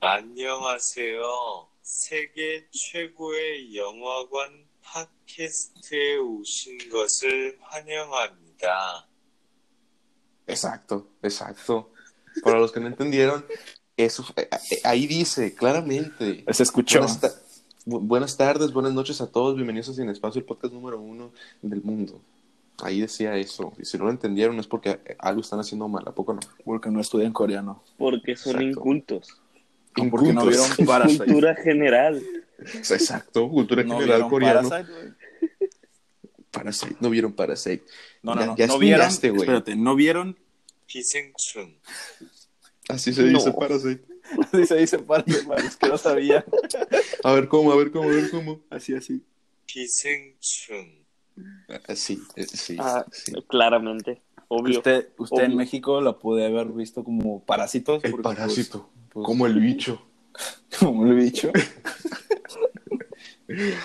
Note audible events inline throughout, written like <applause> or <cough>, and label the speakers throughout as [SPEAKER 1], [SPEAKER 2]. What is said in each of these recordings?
[SPEAKER 1] 안녕하세요. 세계 최고의 영화관 팟캐스트에 오신 것을 환영합니다.
[SPEAKER 2] Exacto, exacto. Para los que no entendieron, eso eh, eh, ahí dice claramente.
[SPEAKER 3] Se escuchó.
[SPEAKER 2] Buenas, ta- bu- buenas tardes, buenas noches a todos. Bienvenidos a Sin Espacio, el podcast número uno del mundo. Ahí decía eso. Y si no lo entendieron es porque eh, algo están haciendo mal, ¿a poco no?
[SPEAKER 3] Porque no estudian coreano.
[SPEAKER 4] Porque son
[SPEAKER 2] Exacto.
[SPEAKER 4] incultos.
[SPEAKER 3] Porque no vieron Parasite.
[SPEAKER 4] Cultura general.
[SPEAKER 2] Exacto, cultura general coreana.
[SPEAKER 3] Parasite,
[SPEAKER 2] no vieron Parasite.
[SPEAKER 3] No, no,
[SPEAKER 2] ya,
[SPEAKER 3] no.
[SPEAKER 2] Ya
[SPEAKER 3] no vieron, espérate, no vieron
[SPEAKER 2] Así se
[SPEAKER 4] no.
[SPEAKER 2] dice Parasite. <laughs>
[SPEAKER 3] Así se dice Parasite, man, es que no sabía. <laughs>
[SPEAKER 2] A ver cómo, a ver cómo, a ver cómo.
[SPEAKER 3] Así, así.
[SPEAKER 1] Kisenchun. Así, ah,
[SPEAKER 2] sí, eh, sí,
[SPEAKER 4] ah,
[SPEAKER 2] sí.
[SPEAKER 4] Claramente. Obvio.
[SPEAKER 3] Usted, usted en. México la puede haber visto como Parásitos.
[SPEAKER 2] El
[SPEAKER 3] porque,
[SPEAKER 2] parásito,
[SPEAKER 3] pues,
[SPEAKER 2] como el <laughs> bicho.
[SPEAKER 3] pues, como el bicho. <laughs>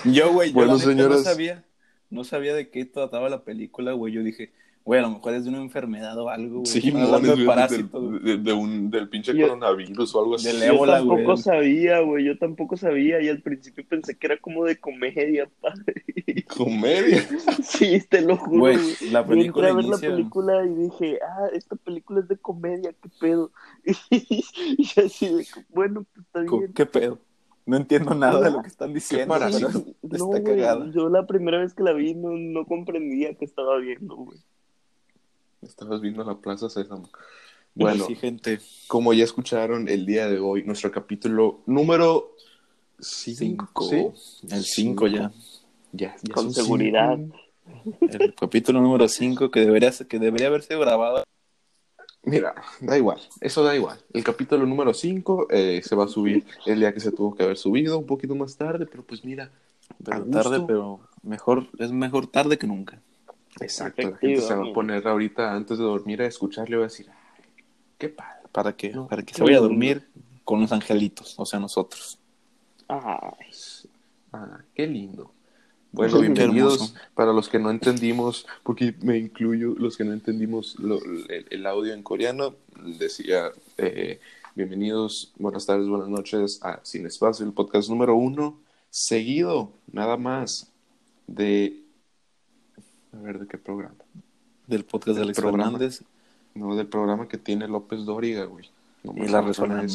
[SPEAKER 3] yo, güey, yo
[SPEAKER 2] Bueno, señores.
[SPEAKER 3] no sabía. No sabía de qué trataba la película, güey. Yo dije, güey, a lo mejor es de una enfermedad o algo, güey.
[SPEAKER 2] Sí, no, de,
[SPEAKER 3] de
[SPEAKER 2] de- de- de un, del pinche
[SPEAKER 4] Yo-
[SPEAKER 2] coronavirus o algo así.
[SPEAKER 3] Del
[SPEAKER 4] Yo
[SPEAKER 3] ébola,
[SPEAKER 4] tampoco
[SPEAKER 3] güey.
[SPEAKER 4] sabía, güey. Yo tampoco sabía. Y al principio pensé que era como de comedia, <laughs> padre.
[SPEAKER 2] Comedia.
[SPEAKER 4] Sí, te lo juro.
[SPEAKER 3] Güey,
[SPEAKER 4] güey.
[SPEAKER 3] la
[SPEAKER 4] Yo entré
[SPEAKER 3] película
[SPEAKER 4] a ver
[SPEAKER 3] inicia...
[SPEAKER 4] la película y dije, ah, esta película es de comedia, qué pedo. <laughs> Y así de, bueno, pues está bien.
[SPEAKER 3] ¿Qué pedo? No entiendo nada de lo que están diciendo.
[SPEAKER 2] parásito?
[SPEAKER 3] pero
[SPEAKER 4] No,
[SPEAKER 3] Está
[SPEAKER 4] güey,
[SPEAKER 3] cagada.
[SPEAKER 4] yo la primera vez que la vi no, no comprendía que estaba viendo, güey.
[SPEAKER 2] Estabas viendo la Plaza Sésamo. Bueno,
[SPEAKER 3] sí, gente.
[SPEAKER 2] como ya escucharon el día de hoy, nuestro capítulo número 5.
[SPEAKER 3] Cinco. El 5 ya.
[SPEAKER 2] Ya, ya
[SPEAKER 4] Con seguridad.
[SPEAKER 2] cinco.
[SPEAKER 3] El capítulo número 5 que debería, que debería haber sido grabado.
[SPEAKER 2] Mira, da igual, eso da igual. El capítulo número 5 se va a subir el día que se tuvo que haber subido, un poquito más tarde, pero pues mira,
[SPEAKER 3] Pero tarde, pero mejor, es mejor tarde que nunca.
[SPEAKER 2] Exacto, la gente se va a poner ahorita antes de dormir a escucharle y va a decir, qué padre.
[SPEAKER 3] Para que,
[SPEAKER 2] No,
[SPEAKER 3] para que se
[SPEAKER 4] qué
[SPEAKER 3] vaya a dormir con los angelitos, o sea, nosotros.
[SPEAKER 4] Ay,
[SPEAKER 2] Ah, qué lindo. Bueno,
[SPEAKER 3] Qué
[SPEAKER 2] bienvenidos para los que no entendimos, porque me incluyo, los que no entendimos lo- el, el audio en coreano, decía, eh, bienvenidos, buenas tardes, buenas noches a Sin Espacio, el podcast número uno, seguido, nada más, de... A ver, ¿de qué programa?
[SPEAKER 3] Del podcast de Alex
[SPEAKER 2] programa.
[SPEAKER 3] Fernández.
[SPEAKER 2] No, del programa que tiene López Dóriga, güey. No
[SPEAKER 3] Y La Resolana.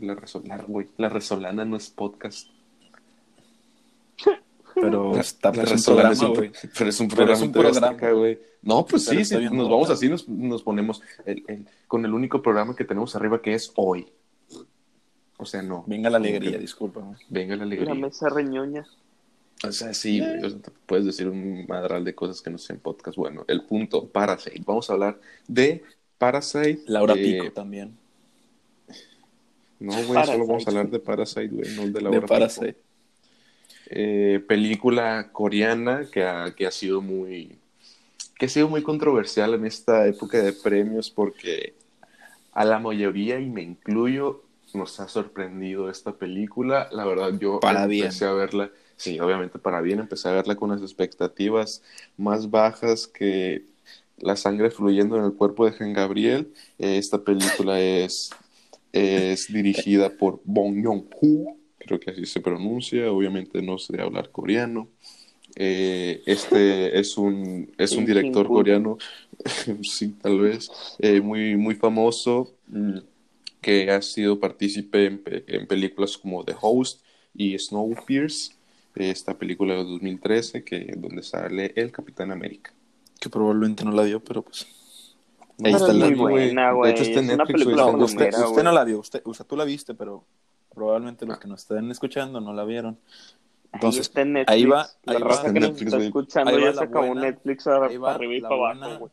[SPEAKER 2] La Resolana, güey. La Resolana no es podcast.
[SPEAKER 3] Pero está
[SPEAKER 2] La
[SPEAKER 3] es un
[SPEAKER 2] Resolana es
[SPEAKER 3] programa,
[SPEAKER 2] un
[SPEAKER 3] güey.
[SPEAKER 2] Pero es un programa,
[SPEAKER 3] es un programa.
[SPEAKER 2] Güey. No, pues
[SPEAKER 3] Pero
[SPEAKER 2] sí,
[SPEAKER 3] está
[SPEAKER 2] sí, nos vamos así, nos, nos ponemos el- el- con el único programa que tenemos arriba que es hoy. O sea, no.
[SPEAKER 3] Venga la alegría, disculpa.
[SPEAKER 2] Venga la
[SPEAKER 4] la
[SPEAKER 2] alegría.
[SPEAKER 4] mesa reñoña.
[SPEAKER 2] O sea, sí, güey. O sea, puedes decir un madral de cosas que no sean podcast. Bueno, el punto, Parasite. Vamos a hablar de Parasite.
[SPEAKER 3] Laura
[SPEAKER 2] eh,
[SPEAKER 3] Pico también.
[SPEAKER 2] No, güey, solo vamos a hablar de Parasite, güey, no de
[SPEAKER 3] De
[SPEAKER 2] Laura Pico.
[SPEAKER 3] Parasite.
[SPEAKER 2] eh, película coreana que ha, que ha sido muy que ha sido muy controversial en esta época de premios porque a la mayoría y me incluyo nos ha sorprendido esta película la verdad yo
[SPEAKER 3] Para
[SPEAKER 2] empecé a verla sí obviamente para bien empecé a verla con las expectativas más bajas que la sangre fluyendo en el cuerpo de Jean Gabriel Eh, esta película es es dirigida por Bong Joon-ho creo que así se pronuncia, obviamente no sé hablar coreano. Eh, este es un, es un director coreano, <laughs> sí, tal vez, eh, muy, muy famoso, mm, que ha sido partícipe en, en películas como The Host y Snowpiercer, esta película de 2013, que, donde sale el Capitán América.
[SPEAKER 3] Que probablemente no la vio, pero pues.
[SPEAKER 2] Ahí está
[SPEAKER 4] es
[SPEAKER 2] la güey.
[SPEAKER 4] buena,
[SPEAKER 2] De hecho, está en
[SPEAKER 4] Es una
[SPEAKER 2] Netflix, güey,
[SPEAKER 4] película
[SPEAKER 2] está
[SPEAKER 3] usted, usted
[SPEAKER 4] güey.
[SPEAKER 3] no la vio, usted, o sea, tú la viste, pero probablemente los que nos estén escuchando no la vieron.
[SPEAKER 4] Ahí
[SPEAKER 3] Entonces,
[SPEAKER 4] está en Netflix.
[SPEAKER 3] ahí va-
[SPEAKER 4] La
[SPEAKER 3] ahí va.
[SPEAKER 4] raza
[SPEAKER 2] Está
[SPEAKER 4] que nos
[SPEAKER 2] Netflix,
[SPEAKER 4] está
[SPEAKER 2] güey.
[SPEAKER 4] escuchando
[SPEAKER 3] Ahí va
[SPEAKER 4] ya
[SPEAKER 3] la
[SPEAKER 4] se acabó Netflix a-
[SPEAKER 3] ahí va
[SPEAKER 4] para arriba y
[SPEAKER 3] la
[SPEAKER 4] para
[SPEAKER 3] buena-
[SPEAKER 4] abajo,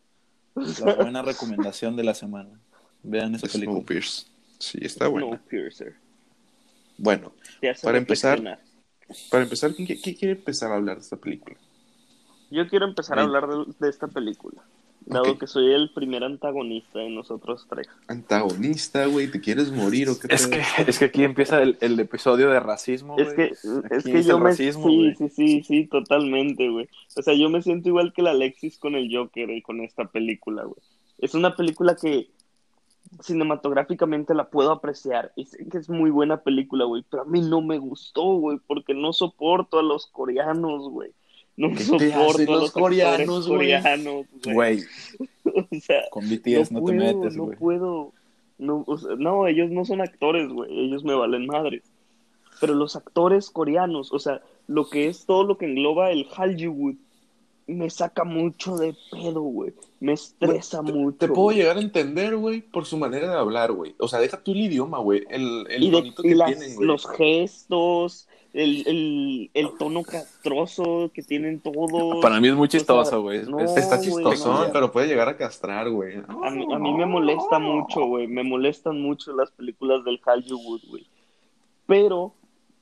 [SPEAKER 4] güey.
[SPEAKER 3] la <laughs> buena recomendación de la semana. Vean esa película.
[SPEAKER 2] Snowpiercer. Sí, está buena.
[SPEAKER 4] Snowpiercer.
[SPEAKER 2] Bueno, Para empezar,
[SPEAKER 4] reflexionar.
[SPEAKER 2] Para empezar, ¿quién, quién quiere empezar a hablar de esta película?
[SPEAKER 4] Yo quiero empezar a hablar de, de esta película. Dado que soy el primer antagonista de nosotros tres.
[SPEAKER 2] Antagonista, güey, ¿te quieres morir o qué
[SPEAKER 3] Es que, es que aquí empieza el, el episodio de racismo.
[SPEAKER 4] Es que,
[SPEAKER 3] güey.
[SPEAKER 4] es que yo me...
[SPEAKER 3] racismo,
[SPEAKER 4] sí,
[SPEAKER 3] güey.
[SPEAKER 4] sí, sí, sí, totalmente, güey. O sea, yo me siento igual que la Alexis con el Joker y con esta película, güey. Es una película que cinematográficamente la puedo apreciar y sé que es muy buena película, güey, pero a mí no me gustó, güey, porque no soporto a los coreanos, güey. No
[SPEAKER 2] ¿Qué te
[SPEAKER 4] soporto
[SPEAKER 2] hacen
[SPEAKER 4] a
[SPEAKER 2] los
[SPEAKER 4] los
[SPEAKER 2] coreanos, güey? <laughs>
[SPEAKER 4] O sea,
[SPEAKER 3] con BTS no, te
[SPEAKER 4] puedo,
[SPEAKER 3] metes,
[SPEAKER 4] no
[SPEAKER 3] güey.
[SPEAKER 4] puedo. No, o sea, no, ellos no son actores, güey. Ellos me valen madres. Pero los actores coreanos, o sea, lo que es todo lo que engloba el Hollywood, me saca mucho de pedo, güey. Me estresa mucho.
[SPEAKER 2] Te puedo llegar a entender, güey, por su manera de hablar, güey. O sea, deja tú el idioma, güey. El, el
[SPEAKER 4] y de-
[SPEAKER 2] que
[SPEAKER 4] las-
[SPEAKER 2] tienen, güey.
[SPEAKER 4] los gestos, el, el, el tono castroso que tienen todos.
[SPEAKER 3] Para mí es muy chistoso, güey.
[SPEAKER 4] No,
[SPEAKER 3] es-
[SPEAKER 2] Está
[SPEAKER 4] no.
[SPEAKER 2] pero puede llegar a castrar, güey.
[SPEAKER 4] A mí, a mí me molesta mucho, güey. Me molestan mucho las películas del Hollywood, güey. Pero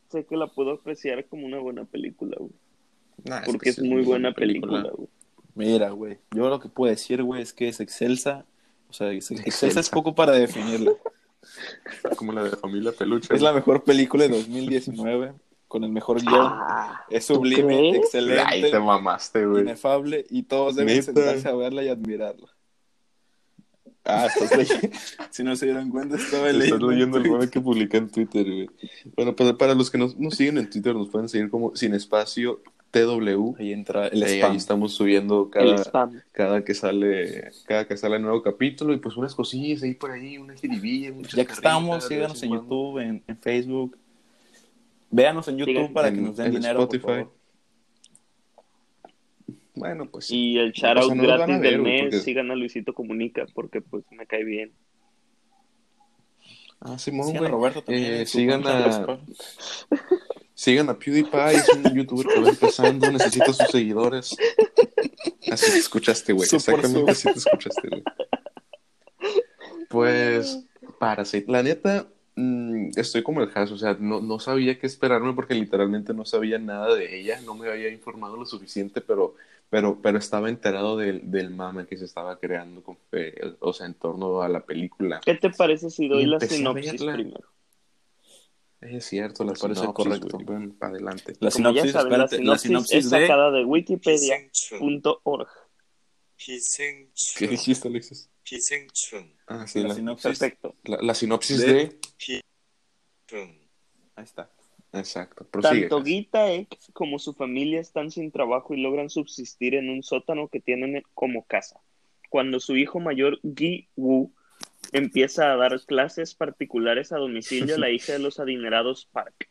[SPEAKER 4] sé que la puedo apreciar como una buena película, güey.
[SPEAKER 2] Nah,
[SPEAKER 4] Porque
[SPEAKER 2] que
[SPEAKER 4] es muy buena película, güey.
[SPEAKER 3] Mira, güey, yo lo que puedo decir, güey, es que es excelsa. O sea, es- excelsa,
[SPEAKER 2] Excelsa.
[SPEAKER 3] es poco para definirla. <laughs>
[SPEAKER 2] Como la de familia peluche.
[SPEAKER 3] Es la mejor película de 2019, con el mejor guion.
[SPEAKER 4] Ah,
[SPEAKER 3] es
[SPEAKER 4] ¿tú
[SPEAKER 3] sublime,
[SPEAKER 4] crees?
[SPEAKER 2] Ay,
[SPEAKER 3] excelente,
[SPEAKER 2] te mamaste, güey.
[SPEAKER 3] inefable, y todos deben
[SPEAKER 2] Neta.
[SPEAKER 3] sentarse a verla y admirarla. Ah, estás leyendo. <laughs> si no se dieron cuenta, estaba
[SPEAKER 2] Estás
[SPEAKER 3] leyendo.
[SPEAKER 2] leyendo el meme que publiqué en Twitter, güey. Bueno, pues para los que nos, nos siguen en Twitter, nos pueden seguir como sin espacio TW.
[SPEAKER 3] Ahí entra el
[SPEAKER 2] Eh,
[SPEAKER 3] spam.
[SPEAKER 2] ahí estamos subiendo cada,
[SPEAKER 4] spam.
[SPEAKER 2] cada que sale cada que sale nuevo capítulo y pues unas cosillas ahí por ahí, una jiribilla, muchas
[SPEAKER 3] Ya que estamos, síganos en. YouTube, en, en Facebook. Véanos en YouTube para
[SPEAKER 2] en-
[SPEAKER 3] que nos den
[SPEAKER 2] en
[SPEAKER 3] dinero,
[SPEAKER 2] Spotify.
[SPEAKER 3] por favor.
[SPEAKER 2] Bueno, pues sí.
[SPEAKER 4] Y el shoutout
[SPEAKER 2] no
[SPEAKER 4] gratis del mes,
[SPEAKER 2] porque-
[SPEAKER 4] sigan a Luisito Comunica, porque pues me cae bien.
[SPEAKER 2] Ah, Simón,
[SPEAKER 3] a
[SPEAKER 2] güey.
[SPEAKER 3] Roberto también.
[SPEAKER 2] Eh, sigan a. sigan a PewDiePie, es un youtuber que va empezando, necesita sus seguidores. Así te escuchaste, güey. Exactamente así te escuchaste, güey. Pues, para sí. La neta, mm, estoy como el Has, o sea, no, no sabía qué esperarme porque literalmente no sabía nada de ella, no me había informado lo suficiente, pero, pero, pero estaba enterado del, del mame que se estaba creando, con, eh, o sea, en torno a la película.
[SPEAKER 4] ¿Qué te parece si doy
[SPEAKER 2] Y
[SPEAKER 4] la sinopsis primero?
[SPEAKER 2] Es cierto, la
[SPEAKER 3] les parece
[SPEAKER 2] sinopsis,
[SPEAKER 3] correcto.
[SPEAKER 2] Wey. Bueno, para adelante.
[SPEAKER 3] La sinopsis,
[SPEAKER 4] saben, la sinopsis, es sacada de wikipedia.org.
[SPEAKER 2] ¿Qué dijiste, Alexis? Ah, sí,
[SPEAKER 3] la, sinopsis.
[SPEAKER 4] Perfecto.
[SPEAKER 2] La, sinopsis
[SPEAKER 3] de... Ahí está.
[SPEAKER 2] Exacto. Prosigue.
[SPEAKER 4] Tanto Gita e X como su familia están sin trabajo y logran subsistir en un sótano que tienen como casa. Cuando su hijo mayor, Gi Wu, empieza a dar clases particulares a domicilio a la hija de los adinerados Park.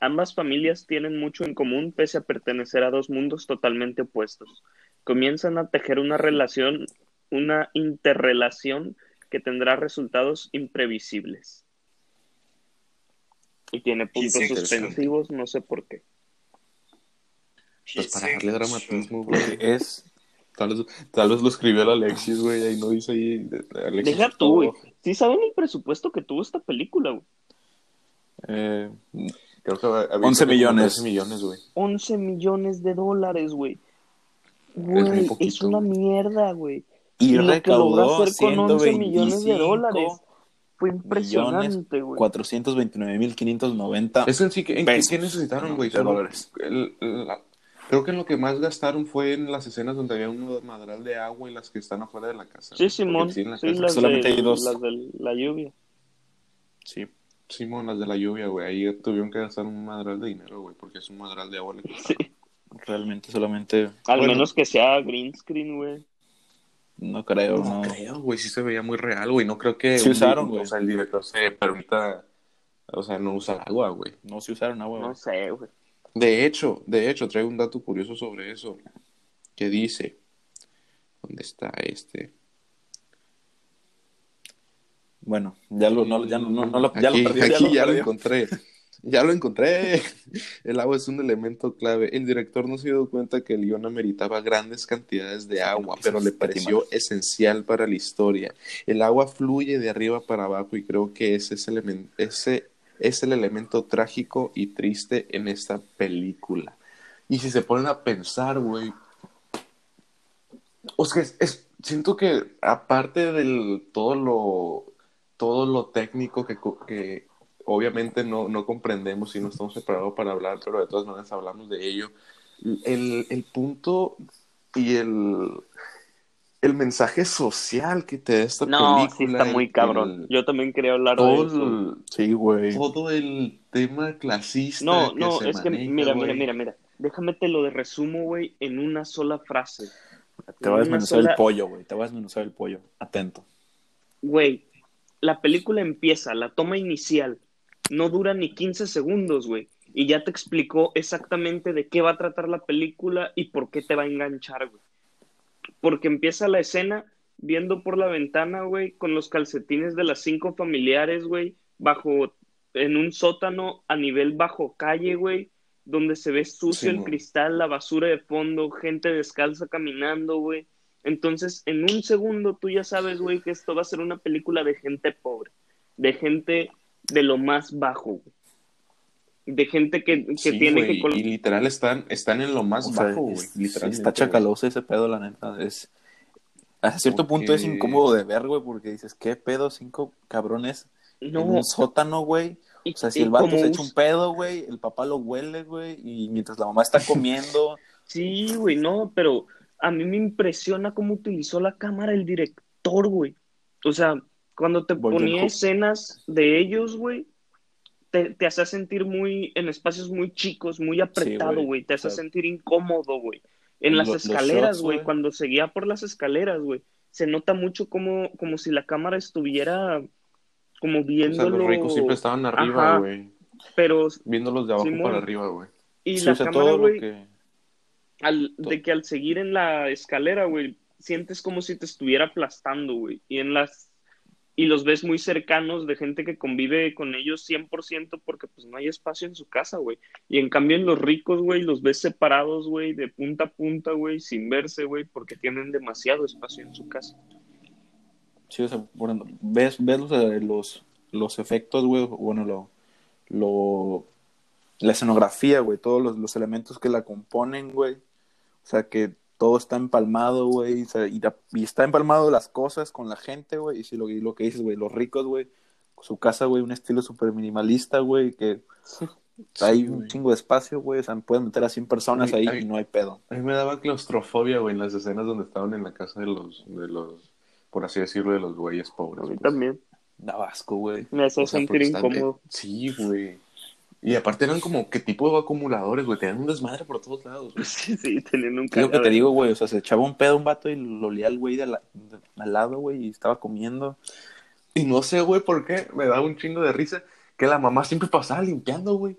[SPEAKER 4] Ambas familias tienen mucho en común pese a pertenecer a dos mundos totalmente opuestos. Comienzan a tejer una relación, una interrelación que tendrá resultados imprevisibles. Y tiene puntos suspensivos, no sé por qué.
[SPEAKER 2] Pues para darle dramatismo,
[SPEAKER 3] es
[SPEAKER 2] Tal vez, tal vez lo escribió el Alexis, güey, ahí no dice ahí. Alexis
[SPEAKER 4] Deja tú, güey. ¿Sí saben el presupuesto que tuvo esta película, güey?
[SPEAKER 3] eh,
[SPEAKER 2] Creo que había
[SPEAKER 3] 11
[SPEAKER 2] como
[SPEAKER 3] millones.
[SPEAKER 2] 13 millones, güey.
[SPEAKER 4] 11 millones de dólares, güey. Güey, es,
[SPEAKER 2] poquito,
[SPEAKER 4] una mierda, güey.
[SPEAKER 3] y
[SPEAKER 4] lo que logró
[SPEAKER 3] recaudó
[SPEAKER 4] hacer con 11 millones de
[SPEAKER 3] 125
[SPEAKER 4] dólares fue impresionante, güey.
[SPEAKER 3] 429.590
[SPEAKER 2] Es en sí, que- ¿en qué, necesitaron,
[SPEAKER 3] No,
[SPEAKER 2] güey? Solo-
[SPEAKER 3] dólares.
[SPEAKER 2] el- la- creo que en lo que más gastaron fue en las escenas donde había un madral de agua y las que están afuera de la casa.
[SPEAKER 4] Sí. Simón.
[SPEAKER 2] En la
[SPEAKER 4] Sí,
[SPEAKER 2] casa-
[SPEAKER 4] las,
[SPEAKER 3] solamente
[SPEAKER 4] de,
[SPEAKER 3] hay dos.
[SPEAKER 4] las de la lluvia.
[SPEAKER 3] Sí,
[SPEAKER 2] Simón, las de la lluvia, güey. Ahí tuvieron que gastar un madral de dinero, güey, porque es un madral de agua.
[SPEAKER 4] Sí.
[SPEAKER 3] realmente solamente
[SPEAKER 4] Al
[SPEAKER 2] Bueno.
[SPEAKER 4] menos que sea green screen, güey.
[SPEAKER 3] no creo,
[SPEAKER 2] No,
[SPEAKER 3] no.
[SPEAKER 2] creo, güey, sí se veía muy real, güey. No creo que
[SPEAKER 3] Sí
[SPEAKER 2] un-
[SPEAKER 3] usaron, güey.
[SPEAKER 2] O sea, el director se permita, o sea, no usar agua, güey.
[SPEAKER 3] No se usaron agua.
[SPEAKER 4] No
[SPEAKER 3] güey.
[SPEAKER 4] sé, güey.
[SPEAKER 2] De hecho, de hecho, traigo un dato curioso sobre eso. Que dice, ¿dónde está este?
[SPEAKER 3] Bueno, ya lo, no, ya no, no, lo, ya
[SPEAKER 2] aquí,
[SPEAKER 3] lo ya lo
[SPEAKER 2] ya lo
[SPEAKER 3] perdió.
[SPEAKER 2] encontré. Ya lo encontré. El agua es un elemento clave. El director no se dio cuenta que el guion ameritaba grandes cantidades de agua, pero le pareció esencial para la historia. El agua fluye de arriba para abajo y creo que ese es ese es el elemento trágico y triste en esta película. Y si se ponen a pensar, güey. O sea, es, siento que aparte del todo lo todo lo técnico que, que obviamente no, no comprendemos y no estamos preparados para hablar, pero de todas maneras hablamos de ello. El, el punto y el, el mensaje social que te da esta
[SPEAKER 4] No, sí
[SPEAKER 2] película.
[SPEAKER 4] está muy cabrón.
[SPEAKER 2] el-
[SPEAKER 4] Yo también quería hablar de
[SPEAKER 2] todo,
[SPEAKER 4] eso.
[SPEAKER 2] el,
[SPEAKER 3] Sí, güey.
[SPEAKER 2] todo el tema clasista.
[SPEAKER 4] No,
[SPEAKER 2] que
[SPEAKER 4] no,
[SPEAKER 2] se
[SPEAKER 4] es que mira,
[SPEAKER 2] güey.
[SPEAKER 4] mira, mira, mira. Déjame te lo de resumo, güey, en una sola frase.
[SPEAKER 3] Te va a desmenuzar
[SPEAKER 4] sola-
[SPEAKER 3] el pollo, güey. Te va a desmenuzar el pollo. Atento.
[SPEAKER 4] Güey, la película empieza, la toma inicial, no dura ni 15 segundos, güey. Y ya te explicó exactamente de qué va a tratar la película y por qué te va a enganchar, güey. Porque empieza la escena viendo por la ventana, güey, con los calcetines de las cinco familiares, güey, bajo, en un sótano a nivel bajo calle, güey, donde se ve sucio
[SPEAKER 2] Sí,
[SPEAKER 4] el cristal, la basura de fondo, gente descalza caminando, güey. Entonces, en un segundo tú ya sabes, güey, que esto va a ser una película de gente pobre, de gente de lo más bajo, güey. De gente que, que
[SPEAKER 2] Sí,
[SPEAKER 4] tiene
[SPEAKER 2] güey,
[SPEAKER 4] que... col-
[SPEAKER 2] Y literal están, están en lo más
[SPEAKER 3] O
[SPEAKER 2] bajo, güey.
[SPEAKER 3] es- está chacaloso ese pedo, la neta. Es, a cierto punto es incómodo de ver, güey, porque dices, ¿qué pedo? Cinco cabrones en
[SPEAKER 4] No,
[SPEAKER 3] un sótano, güey.
[SPEAKER 4] y-
[SPEAKER 3] O sea, si el vato
[SPEAKER 4] como
[SPEAKER 3] se echa un pedo, güey, el papá lo huele, güey, y mientras la mamá está <laughs> comiendo,
[SPEAKER 4] Sí, güey, no, pero a mí me impresiona cómo utilizó la cámara el director, güey. O sea, cuando te ponía escenas de ellos, güey, te, te hacía sentir muy, en espacios muy chicos, muy apretado,
[SPEAKER 3] güey.
[SPEAKER 4] Te
[SPEAKER 3] O sea,
[SPEAKER 4] sentir incómodo, güey. En las
[SPEAKER 3] lo-
[SPEAKER 4] escaleras, güey, cuando seguía por las escaleras, güey, se nota mucho como, como si la cámara estuviera como
[SPEAKER 2] O sea,
[SPEAKER 4] viéndolo.
[SPEAKER 2] los ricos siempre estaban arriba, güey.
[SPEAKER 4] Pero,
[SPEAKER 2] Viéndolos de abajo
[SPEAKER 4] Simón.
[SPEAKER 2] para arriba, güey.
[SPEAKER 4] y
[SPEAKER 3] sí,
[SPEAKER 4] la
[SPEAKER 3] o sea,
[SPEAKER 4] cámara,
[SPEAKER 3] todo lo
[SPEAKER 4] güey,
[SPEAKER 3] que...
[SPEAKER 4] al, de que al seguir en la escalera, güey, sientes como si te estuviera aplastando, güey. Y en las y los ves muy cercanos de gente que convive con ellos 100% porque pues no hay espacio en su casa, güey. Y en cambio en los ricos, güey, los ves separados, güey, de punta a punta, güey, sin verse, güey, porque tienen demasiado espacio en su casa.
[SPEAKER 3] Sí, o sea, ejemplo, ves, ves los, eh, los, los efectos, güey, bueno, lo, lo, la escenografía, güey, todos los, los elementos que la componen, güey. O sea, que todo está empalmado, güey, y, está empalmado las cosas con la gente, güey, y si lo, y lo que dices, güey, los ricos, güey, su casa, güey, un estilo súper minimalista, güey, que <laughs> hay
[SPEAKER 2] Sí,
[SPEAKER 3] un chingo de espacio, güey, o sea, pueden meter a 100 personas ahí y no hay pedo.
[SPEAKER 2] A mí me daba claustrofobia, güey, en las escenas donde estaban en la casa de los, de los, por así decirlo, de los güeyes pobres.
[SPEAKER 4] A mí
[SPEAKER 2] pues.
[SPEAKER 4] también.
[SPEAKER 3] Da asco, güey.
[SPEAKER 4] Me hace
[SPEAKER 2] O sea,
[SPEAKER 4] sentir
[SPEAKER 2] están-
[SPEAKER 4] incómodo.
[SPEAKER 2] Sí, güey. Y aparte eran como, ¿qué tipo de acumuladores, güey? Tenían un desmadre por todos lados, güey.
[SPEAKER 4] Sí, sí, teniendo un
[SPEAKER 3] Es lo que te digo, güey. O sea, se echaba un pedo un vato y lo olía al güey de la- de- al lado, güey, y estaba comiendo.
[SPEAKER 2] Y no sé, güey, por qué me da un chingo de risa que la mamá siempre pasaba limpiando, güey.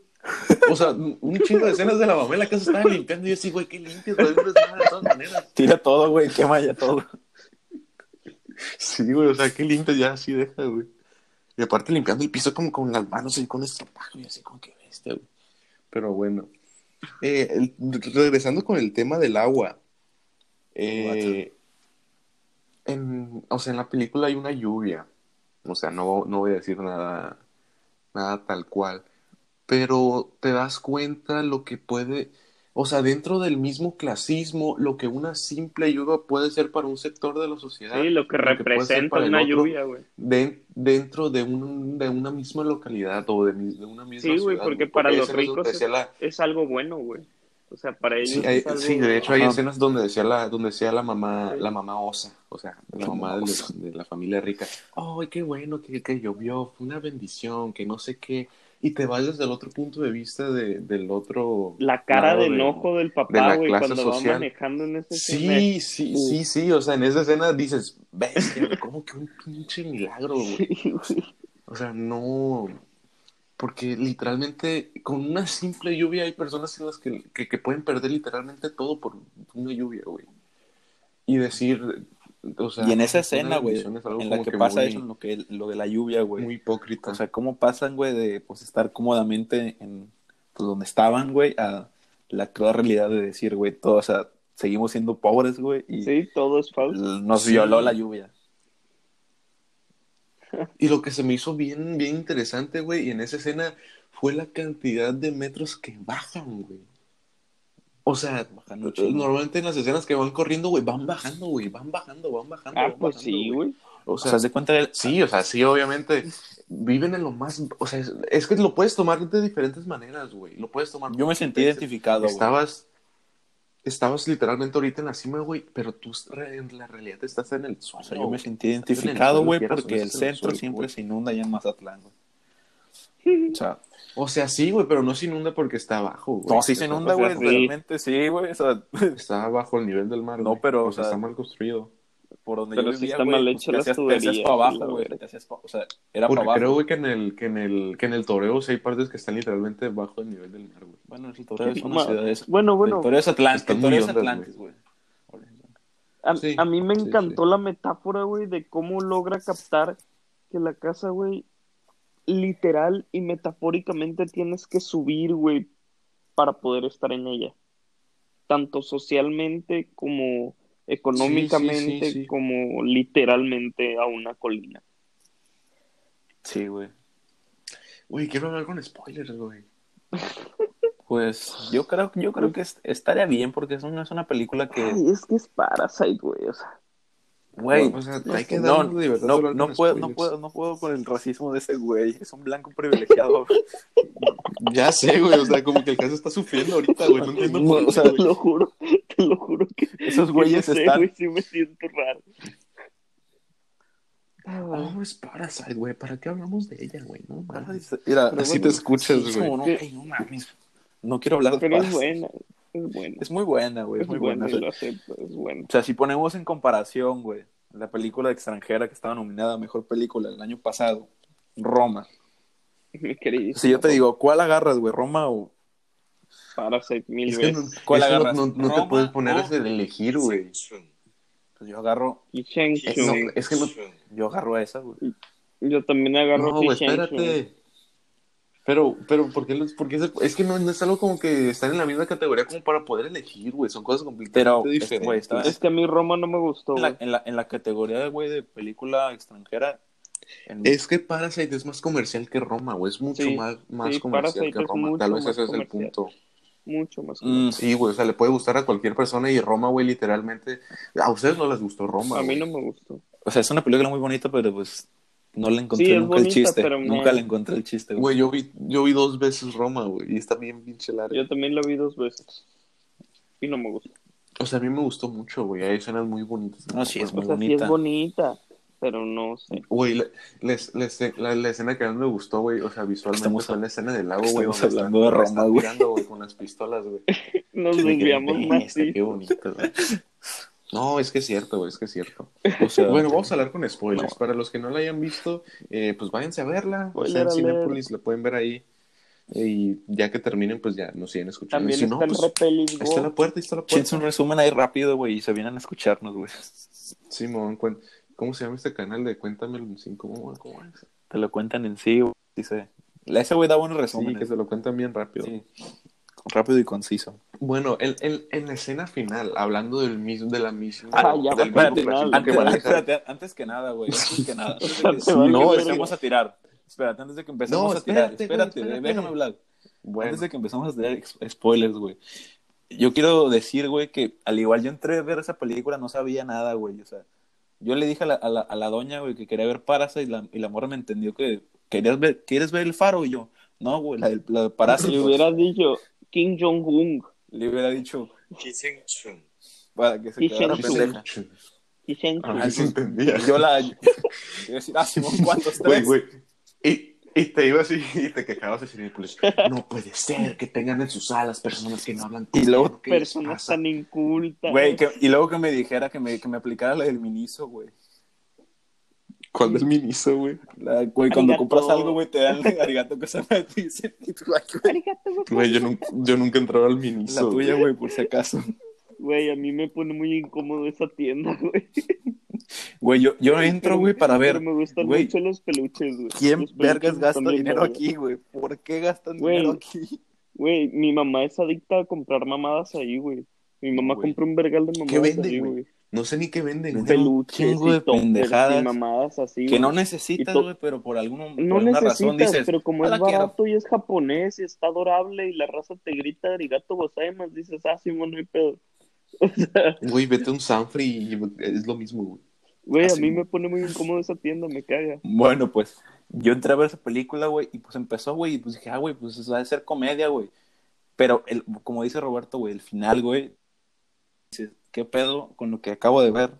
[SPEAKER 2] O sea, un chingo de escenas de la mamá en la casa estaba limpiando y yo así, güey, qué limpio, güey, de todas maneras.
[SPEAKER 3] Tira todo, güey, quema ya todo.
[SPEAKER 2] Sí, güey, o sea, qué limpio ya así deja, güey. Y aparte limpiando el piso como con las manos y con estropajo y así como que bestia, güey. Pero bueno. Eh, regresando con el tema del agua. eh, en, o sea, en la película hay una lluvia. O sea, no, no voy a decir nada, nada tal cual. Pero te das cuenta lo que puede, o sea, dentro del mismo clasismo, lo que una simple lluvia puede ser para un sector de la sociedad.
[SPEAKER 4] Sí, lo que representa
[SPEAKER 2] para
[SPEAKER 4] una
[SPEAKER 2] otro,
[SPEAKER 4] lluvia, güey.
[SPEAKER 2] de- dentro de, un, de una misma localidad o de, una misma
[SPEAKER 4] Sí, güey,
[SPEAKER 2] ciudad,
[SPEAKER 4] porque para los ricos
[SPEAKER 2] la-
[SPEAKER 4] Es algo bueno, güey. O sea, para ellos
[SPEAKER 2] Sí, hay-
[SPEAKER 4] es algo...
[SPEAKER 2] sí, de hecho hay
[SPEAKER 3] Ajá.
[SPEAKER 2] escenas donde decía la, donde decía la mamá,
[SPEAKER 4] Sí.
[SPEAKER 2] la mamá osa, o sea, la mamá de la familia rica. Ay, qué bueno que, que llovió, fue una bendición, que no sé qué. Y te vas desde el otro punto de vista de, del otro.
[SPEAKER 4] La cara de enojo del
[SPEAKER 2] de
[SPEAKER 4] papá, güey,
[SPEAKER 2] clase
[SPEAKER 4] cuando va
[SPEAKER 2] social.
[SPEAKER 4] manejando en ese escena.
[SPEAKER 2] Sí, sí, sí, sí, o sea, en esa escena dices, bestia, como que un pinche milagro, güey.
[SPEAKER 4] Sí.
[SPEAKER 2] O sea, no. Porque literalmente, con una simple lluvia hay personas en las que, que, que pueden perder literalmente todo por una lluvia, güey. Y decir. O sea,
[SPEAKER 3] y en esa escena, güey,
[SPEAKER 2] es
[SPEAKER 3] en la que, pasa
[SPEAKER 2] muy-
[SPEAKER 3] eso, en lo, que, lo de la lluvia, güey.
[SPEAKER 2] Muy hipócrita.
[SPEAKER 3] O sea, cómo pasan, güey, de pues estar cómodamente en pues, donde estaban, güey, a la cruda realidad de decir, güey, todo, o sea, seguimos siendo pobres, güey, y
[SPEAKER 4] Sí, todo es falso.
[SPEAKER 3] nos
[SPEAKER 2] Sí.
[SPEAKER 3] violó la lluvia. <laughs>
[SPEAKER 2] Y lo que se me hizo bien, bien interesante, güey, y en esa escena fue la cantidad de metros que bajan, güey. O sea,
[SPEAKER 3] Bajan un chingo.
[SPEAKER 2] normalmente en las escenas que van corriendo, güey, van bajando, güey, van bajando, van bajando.
[SPEAKER 4] Ah,
[SPEAKER 2] van
[SPEAKER 4] pues
[SPEAKER 2] bajando,
[SPEAKER 4] sí, güey.
[SPEAKER 2] O
[SPEAKER 3] O
[SPEAKER 2] sea,
[SPEAKER 3] sea, haz de cuenta de...
[SPEAKER 2] Sí, o sea, sí, obviamente. Viven en lo más. O sea, es, es que lo puedes tomar de diferentes maneras, güey. Lo puedes tomar.
[SPEAKER 3] Yo me sentí identificado, güey.
[SPEAKER 2] Estabas. estabas literalmente ahorita en la cima, güey, pero tú en la realidad estás en el
[SPEAKER 3] O
[SPEAKER 2] suelo.
[SPEAKER 3] sea, yo me sentí identificado, güey,
[SPEAKER 2] o
[SPEAKER 3] porque el centro siempre se inunda allá en Mazatlán, güey. O sea,
[SPEAKER 2] O sea, sí, güey, pero no se inunda porque está abajo, güey.
[SPEAKER 3] no, sí se inunda,
[SPEAKER 4] o sea,
[SPEAKER 3] güey,
[SPEAKER 4] sí.
[SPEAKER 3] realmente sí, güey. O sea, <laughs>
[SPEAKER 2] Está bajo el nivel del mar.
[SPEAKER 3] No,
[SPEAKER 2] güey,
[SPEAKER 3] pero, o sea,
[SPEAKER 2] está mal construido.
[SPEAKER 3] por donde
[SPEAKER 4] Pero
[SPEAKER 3] yo
[SPEAKER 4] sí
[SPEAKER 3] vivía,
[SPEAKER 4] está
[SPEAKER 3] güey,
[SPEAKER 4] mal
[SPEAKER 3] pues,
[SPEAKER 4] hecho
[SPEAKER 3] te
[SPEAKER 4] las
[SPEAKER 3] hacías, te hacías
[SPEAKER 4] tuberías,
[SPEAKER 3] para abajo, güey. O sea, era para abajo.
[SPEAKER 2] creo, güey, que en el, que en el, que en el toreo sí hay partes que están literalmente bajo el nivel del mar, güey.
[SPEAKER 3] Bueno, el Toreo es una ciudad.
[SPEAKER 4] Bueno, bueno,
[SPEAKER 3] el Toreo es El Toreo es Atlantis, güey.
[SPEAKER 4] a,
[SPEAKER 2] Sí,
[SPEAKER 4] a mí me
[SPEAKER 2] sí,
[SPEAKER 4] encantó la metáfora, güey, de cómo logra captar que la casa, güey, literal y metafóricamente tienes que subir, güey, para poder estar en ella. Tanto socialmente como económicamente,
[SPEAKER 2] sí, sí.
[SPEAKER 4] como literalmente a una colina.
[SPEAKER 3] Sí, güey.
[SPEAKER 2] Güey, quiero hablar con spoilers, güey. <laughs>
[SPEAKER 3] Pues yo creo, yo creo que es- estaría bien porque es una, es una película que,
[SPEAKER 4] Ay, es que es Parasite, güey, o sea.
[SPEAKER 3] Güey,
[SPEAKER 2] o sea,
[SPEAKER 4] no
[SPEAKER 2] hay que
[SPEAKER 3] no,
[SPEAKER 2] libertad
[SPEAKER 3] no, no puedo, no puedo, no puedo con el racismo de ese güey. Es un blanco privilegiado. <laughs>
[SPEAKER 2] Ya sé, güey, o sea, como que el caso está sufriendo ahorita, güey, no entiendo por
[SPEAKER 3] O
[SPEAKER 2] qué,
[SPEAKER 3] sea,
[SPEAKER 4] te lo juro, te lo juro que
[SPEAKER 3] Esos güeyes
[SPEAKER 4] no sé,
[SPEAKER 3] están.
[SPEAKER 4] güey, sí me siento raro.
[SPEAKER 2] Oh, es Parasite, güey, ¿para qué hablamos de ella, güey? No, mames.
[SPEAKER 3] Mira,
[SPEAKER 4] Pero
[SPEAKER 2] Así
[SPEAKER 4] bueno,
[SPEAKER 2] te escuchas,
[SPEAKER 3] es
[SPEAKER 2] güey.
[SPEAKER 3] como, no, ay, no mames. No quiero hablar de
[SPEAKER 4] Pero es buena, es buena.
[SPEAKER 3] Es muy buena, güey. Es muy
[SPEAKER 4] buena, lo acepto, es buena.
[SPEAKER 3] O sea, si ponemos en comparación, güey, la película extranjera que estaba nominada a Mejor Película el año pasado, Roma. <laughs>
[SPEAKER 4] Mi.
[SPEAKER 3] Si yo te digo, ¿cuál agarras, güey? ¿Roma o...?
[SPEAKER 4] Parasite mil
[SPEAKER 2] Es que no,
[SPEAKER 4] veces.
[SPEAKER 3] ¿Cuál agarras?
[SPEAKER 2] no, no te
[SPEAKER 3] ¿Roma
[SPEAKER 2] puedes poner a hacer elegir, güey.
[SPEAKER 3] Pues yo agarro,
[SPEAKER 4] Y Shang
[SPEAKER 2] Es,
[SPEAKER 4] Tsung.
[SPEAKER 2] no, es que no...
[SPEAKER 3] yo agarro a esa, güey.
[SPEAKER 4] Yo también agarro
[SPEAKER 2] No,
[SPEAKER 4] a
[SPEAKER 2] espérate. Pero, pero, ¿por qué? los- por qué se- es que no, no es algo como que están en la misma categoría como para poder elegir, güey. Son cosas completamente
[SPEAKER 3] Pero, es-
[SPEAKER 2] diferentes.
[SPEAKER 3] güey, está-
[SPEAKER 4] Es que a mí Roma no me gustó,
[SPEAKER 3] En la,
[SPEAKER 4] güey.
[SPEAKER 3] en la, en la categoría de, güey, de película extranjera... en-
[SPEAKER 2] Es que Parasite es más comercial que Roma, güey. Es mucho
[SPEAKER 4] Sí,
[SPEAKER 2] más, más
[SPEAKER 4] sí,
[SPEAKER 2] comercial
[SPEAKER 4] Parasite
[SPEAKER 2] que Roma. Tal vez ese es el
[SPEAKER 4] comercial.
[SPEAKER 2] punto.
[SPEAKER 4] Mucho más.
[SPEAKER 3] Mm,
[SPEAKER 2] Sí, güey. O sea, le puede gustar a cualquier persona y Roma, güey, literalmente. A ustedes no les gustó Roma.
[SPEAKER 4] a mí no me gustó.
[SPEAKER 3] O sea, es una película muy bonita, pero pues no le encontré
[SPEAKER 4] Sí,
[SPEAKER 3] nunca el
[SPEAKER 4] bonita,
[SPEAKER 3] chiste.
[SPEAKER 4] pero
[SPEAKER 3] Nunca le encontré el chiste, güey.
[SPEAKER 2] Güey, yo vi, yo vi dos veces Roma, güey. Y está bien pinche larga.
[SPEAKER 4] Yo también la vi dos veces. Y no me gustó.
[SPEAKER 2] O sea, a mí me gustó mucho, güey. Hay escenas muy bonitas.
[SPEAKER 3] No, sí, es
[SPEAKER 4] O
[SPEAKER 3] muy
[SPEAKER 4] sea, sí
[SPEAKER 3] bonita.
[SPEAKER 4] es bonita, pero no sé.
[SPEAKER 2] Güey, la, les- les- la, la escena que más me gustó, güey, o sea, visualmente
[SPEAKER 3] Estamos-
[SPEAKER 2] fue la escena del lago, güey,
[SPEAKER 3] estamos hablando de Roma, güey.
[SPEAKER 2] güey, con las pistolas, güey. <laughs>
[SPEAKER 4] Nos desviamos más.
[SPEAKER 2] "Bestia, Qué bonito, güey. No, es que es cierto, güey, es que es cierto.
[SPEAKER 3] O sea, <laughs>
[SPEAKER 2] Bueno, vamos a hablar con spoilers.
[SPEAKER 3] No.
[SPEAKER 2] Para los que no la hayan visto, eh, pues váyanse a verla. O sea, en. Cinepolis la pueden ver ahí. Y ya que terminen, pues ya nos siguen escuchando.
[SPEAKER 4] También
[SPEAKER 2] si no,
[SPEAKER 4] el
[SPEAKER 2] pues,
[SPEAKER 4] Repelis
[SPEAKER 2] ahí está la puerta, ahí está la puerta.
[SPEAKER 3] un resumen ahí rápido, güey, y se vienen a escucharnos, güey.
[SPEAKER 2] Simón, cuen- ¿cómo se llama este canal de Cuéntame en cinco? ¿Cómo, cómo es?
[SPEAKER 3] Te lo cuentan en sí, güey. Dice. Ese güey da buenos
[SPEAKER 2] Sí,
[SPEAKER 3] resúmenes.
[SPEAKER 2] que se lo cuentan bien rápido.
[SPEAKER 3] Sí. Rápido y conciso.
[SPEAKER 2] Bueno, el, el- en la escena final, hablando del mismo, de la misma.
[SPEAKER 4] Ah, ya,
[SPEAKER 2] del mismo
[SPEAKER 4] espérate,
[SPEAKER 3] Antes,
[SPEAKER 2] que maneja-
[SPEAKER 3] espérate, antes que nada, güey. Antes que nada. Antes de que, <laughs> no,
[SPEAKER 2] acabar,
[SPEAKER 3] empecemos a tirar. Espérate, antes de que empecemos
[SPEAKER 2] No,
[SPEAKER 3] a tirar.
[SPEAKER 2] espérate,
[SPEAKER 3] Espérate,
[SPEAKER 2] güey, espérate.
[SPEAKER 3] déjame hablar.
[SPEAKER 2] Bueno,
[SPEAKER 3] Antes de que empecemos a tirar ex- spoilers, güey. Yo quiero decir, güey, que al igual yo entré a ver esa película, no sabía nada, güey. O sea, yo le dije a la, a la, a la doña, güey, que quería ver Parasite y la, y la morra me entendió que querías ver, ¿quieres ver el faro? Y yo, no, güey, la, de- la de Parasite.
[SPEAKER 4] Le hubieras dicho Kim Jong-un.
[SPEAKER 3] Le hubiera dicho.
[SPEAKER 1] Kim
[SPEAKER 3] Para que se quedara pendeja.
[SPEAKER 2] Ah, sí entendía.
[SPEAKER 3] Yo la. Yo decir, ah, Simón, ¿cuántos <laughs> tres?
[SPEAKER 2] Güey, güey. Y, y te iba así <laughs> y te quejabas de cinépolis. No puede ser que tengan en sus salas personas que no hablan
[SPEAKER 3] y luego,
[SPEAKER 4] Personas tan incultas.
[SPEAKER 3] Güey, y luego que me dijera que me, que me aplicara la del ministro, güey.
[SPEAKER 2] ¿Cuál es Miniso, güey?
[SPEAKER 3] La- Güey, cuando compras algo, güey, te dan el <laughs> arigato que se me dice. Y tú, ay, güey,
[SPEAKER 4] Arigato, güey.
[SPEAKER 2] Güey, yo nunca, yo nunca entraba al
[SPEAKER 3] La
[SPEAKER 2] Miniso.
[SPEAKER 3] tuya, güey, por si acaso.
[SPEAKER 4] Güey, a mí me pone muy incómodo esa tienda, güey.
[SPEAKER 3] Güey, yo, yo entro, güey, para ver
[SPEAKER 4] Pero me gustan
[SPEAKER 3] güey,
[SPEAKER 4] mucho los peluches, güey.
[SPEAKER 3] quién
[SPEAKER 4] Los peluches
[SPEAKER 3] vergas gasta dinero aquí, güey. ¿Por qué gastan
[SPEAKER 4] Güey.
[SPEAKER 3] dinero aquí?
[SPEAKER 4] Güey, mi mamá es adicta a comprar mamadas ahí, güey. Mi mamá
[SPEAKER 3] güey.
[SPEAKER 4] compra un vergal de mamadas
[SPEAKER 2] ¿Qué vende,
[SPEAKER 4] ahí,
[SPEAKER 2] güey? No sé ni qué venden.
[SPEAKER 4] Peluches
[SPEAKER 3] chingo de pendejadas
[SPEAKER 4] y mamadas así,
[SPEAKER 3] Que
[SPEAKER 4] güey.
[SPEAKER 3] no necesitas, güey, pero por, alguna,
[SPEAKER 4] No
[SPEAKER 3] por alguna
[SPEAKER 4] necesitas,
[SPEAKER 3] razón dices,
[SPEAKER 4] pero como
[SPEAKER 3] "Ah,
[SPEAKER 4] es
[SPEAKER 3] la quiero".
[SPEAKER 4] barato y es japonés y está adorable y la raza te grita arigato gozaimasu, dices, ah, Simón, no hay pedo. <laughs> O sea,
[SPEAKER 2] Güey, vete a un Sanfri y es lo mismo, güey.
[SPEAKER 4] güey, a mí me pone muy incómodo esa tienda, me caga.
[SPEAKER 3] Bueno, pues yo entré a ver esa película, güey, y pues empezó, güey, y pues dije, ah, güey, pues eso va a ser comedia, güey. Pero, el, como dice Roberto, güey, el final, güey, dices, ¿qué pedo con lo que acabo de ver?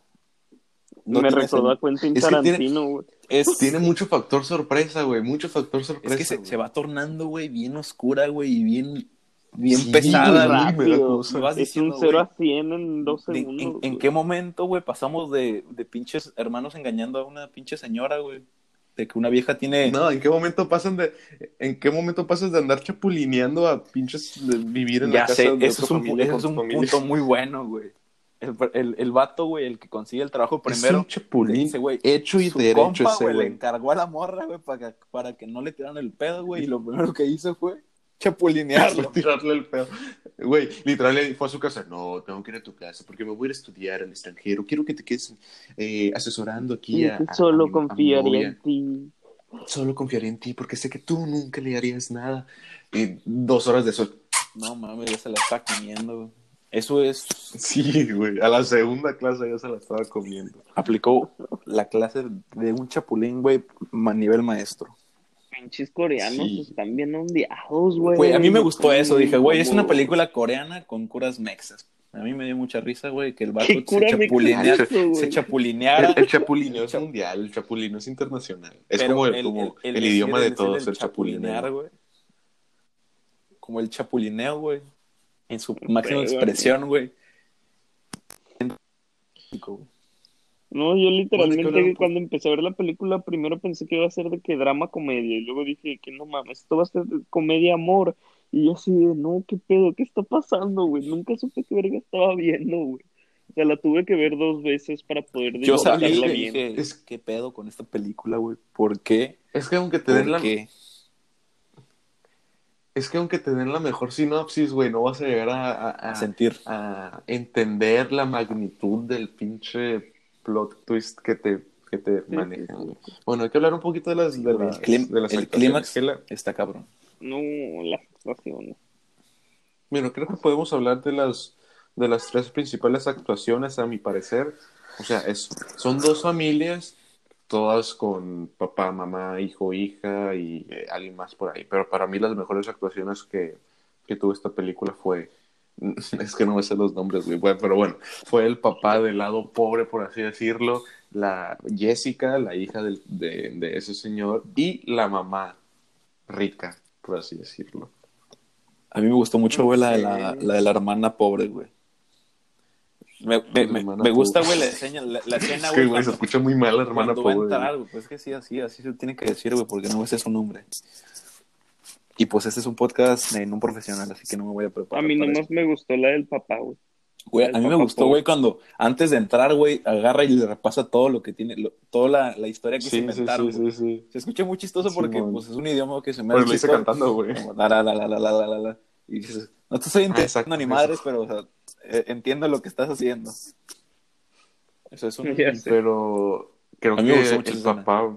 [SPEAKER 3] No
[SPEAKER 4] me recordó a Quentin
[SPEAKER 2] Es que tiene-
[SPEAKER 4] Tarantino, güey.
[SPEAKER 3] Es, <laughs>
[SPEAKER 2] Tiene mucho factor sorpresa, güey. Mucho factor sorpresa.
[SPEAKER 3] es que se, va tornando, güey, bien oscura, güey, y bien, bien
[SPEAKER 2] Sí,
[SPEAKER 3] pesada,
[SPEAKER 4] rápido.
[SPEAKER 3] Vas
[SPEAKER 4] Es
[SPEAKER 3] diciendo,
[SPEAKER 4] un 0
[SPEAKER 3] güey,
[SPEAKER 4] a 100 en dos
[SPEAKER 3] de-
[SPEAKER 4] segundos.
[SPEAKER 3] en, qué momento, güey, pasamos de, de pinches hermanos engañando a una pinche señora, güey? De que una vieja tiene...
[SPEAKER 2] No, ¿en qué momento pasan de, en qué momento pasas de andar chapulineando a pinches de vivir en
[SPEAKER 3] ya
[SPEAKER 2] la casa
[SPEAKER 3] sé,
[SPEAKER 2] de
[SPEAKER 3] eso es un,
[SPEAKER 2] familia
[SPEAKER 3] eso es un punto <laughs> muy bueno, güey. El, el, el vato, güey, el que consigue el trabajo
[SPEAKER 2] Es
[SPEAKER 3] primero,
[SPEAKER 2] un chapulín
[SPEAKER 3] ese güey,
[SPEAKER 2] hecho y
[SPEAKER 3] su
[SPEAKER 2] derecho
[SPEAKER 3] compa,
[SPEAKER 2] ese
[SPEAKER 3] güey, le encargó a la morra, güey, para que, para que no le tiraran el pedo, güey, y lo primero que hizo fue chapulinearlo. <laughs>
[SPEAKER 2] tirarle el pedo. Güey, literal le fue a su casa. No, tengo que ir a tu casa porque me voy a ir a estudiar al extranjero. Quiero que te quedes eh, asesorando aquí a,
[SPEAKER 4] Solo
[SPEAKER 2] a
[SPEAKER 4] confiaría en ti.
[SPEAKER 2] Solo confiaré en ti porque sé que tú nunca le harías nada. Y dos horas de eso.
[SPEAKER 3] No mames, ya se la está comiendo. Eso es.
[SPEAKER 2] Sí, güey. A la segunda clase ya se la estaba comiendo.
[SPEAKER 3] Aplicó la clase de un chapulín, güey, a nivel maestro.
[SPEAKER 4] Pinches coreanos
[SPEAKER 2] Sí.
[SPEAKER 4] están bien ondeados, güey.
[SPEAKER 3] Güey, a mí me gustó eso. Dije, güey, es una película coreana con curas mexas. A mí me dio mucha risa, güey, que el vato
[SPEAKER 4] ¿Qué
[SPEAKER 3] se
[SPEAKER 4] cura
[SPEAKER 3] chapulinea-
[SPEAKER 4] mexa es eso, güey?
[SPEAKER 3] se chapulineara.
[SPEAKER 2] El, el chapulino es mundial, el chapulino es internacional. Es
[SPEAKER 3] Pero
[SPEAKER 2] como el, como el
[SPEAKER 3] decir-
[SPEAKER 2] idioma de todos,
[SPEAKER 3] el
[SPEAKER 2] el chapulineo.
[SPEAKER 3] güey. Como el chapulineo, güey. En su máxima expresión, güey.
[SPEAKER 4] No, yo literalmente
[SPEAKER 2] Bueno, un
[SPEAKER 4] cuando empecé a ver la película primero pensé que iba a ser de que drama comedia y luego dije que no mames, esto va a ser de comedia amor y yo así de no, qué pedo, qué está pasando, güey, nunca supe qué verga estaba viendo, güey. O sea, la tuve que ver dos veces para poder
[SPEAKER 3] Yo sabía que
[SPEAKER 4] bien.
[SPEAKER 3] dije,
[SPEAKER 2] Es-
[SPEAKER 3] ¿qué pedo con esta película, güey? ¿Por qué?
[SPEAKER 2] Es que aunque te den
[SPEAKER 3] ¿Por
[SPEAKER 2] la,
[SPEAKER 3] qué?
[SPEAKER 2] es que aunque te den la mejor sinopsis, güey, no vas a llegar a, a- a-
[SPEAKER 3] A sentir.
[SPEAKER 2] a entender la magnitud del pinche plot twist que te, que te
[SPEAKER 4] Sí,
[SPEAKER 2] manejan.
[SPEAKER 4] sí,
[SPEAKER 2] güey.
[SPEAKER 4] sí.
[SPEAKER 2] Bueno, hay que hablar un poquito de las, de las,
[SPEAKER 3] El, clim-
[SPEAKER 2] de las
[SPEAKER 3] el clímax
[SPEAKER 2] Que la-
[SPEAKER 3] está cabrón.
[SPEAKER 4] No, las actuaciones.
[SPEAKER 2] Bueno, creo que podemos hablar de las de las tres principales actuaciones, a mi parecer. O sea, es, son dos familias, todas con papá, mamá, hijo, hija y eh, alguien más por ahí. Pero para mí las mejores actuaciones que, que tuvo esta película fue... <laughs> Es que no me sé los nombres, güey. Pero bueno, fue el papá del lado pobre, por así decirlo, la Jessica, la hija del- de, de ese señor, y la mamá rica, por así decirlo.
[SPEAKER 3] A mí me gustó mucho, güey, la, de la, la de la hermana pobre, güey. Me, me, me- gusta, güey, la, escena, la, la <laughs> escena,
[SPEAKER 2] Es
[SPEAKER 3] güey,
[SPEAKER 2] que, se escucha muy mal la hermana pobre.
[SPEAKER 3] entrar,
[SPEAKER 2] güey.
[SPEAKER 3] pues es que sí, así, así se tiene que decir, güey, porque no es su nombre. Y pues este es un podcast en un profesional, así que no me voy a preparar.
[SPEAKER 4] A
[SPEAKER 3] mí
[SPEAKER 4] nomás me gustó la del papá, güey.
[SPEAKER 3] A mí me gustó, güey, cuando antes de entrar, güey, agarra y le repasa todo lo que tiene, toda la, la, historia que se inventaron.
[SPEAKER 2] Sí, sí,
[SPEAKER 3] se escucha muy chistoso porque, pues, es un idioma que se me.
[SPEAKER 2] Pues
[SPEAKER 3] pero
[SPEAKER 2] lo hice cantando, güey.
[SPEAKER 3] La, la, la, la, la, la, la, la. Y dices, no te estoy ah,
[SPEAKER 2] interesando
[SPEAKER 3] ni madres, pero, o sea, eh, entiendo lo que estás haciendo. Eso es un. <laughs>
[SPEAKER 2] Pero creo que el papá,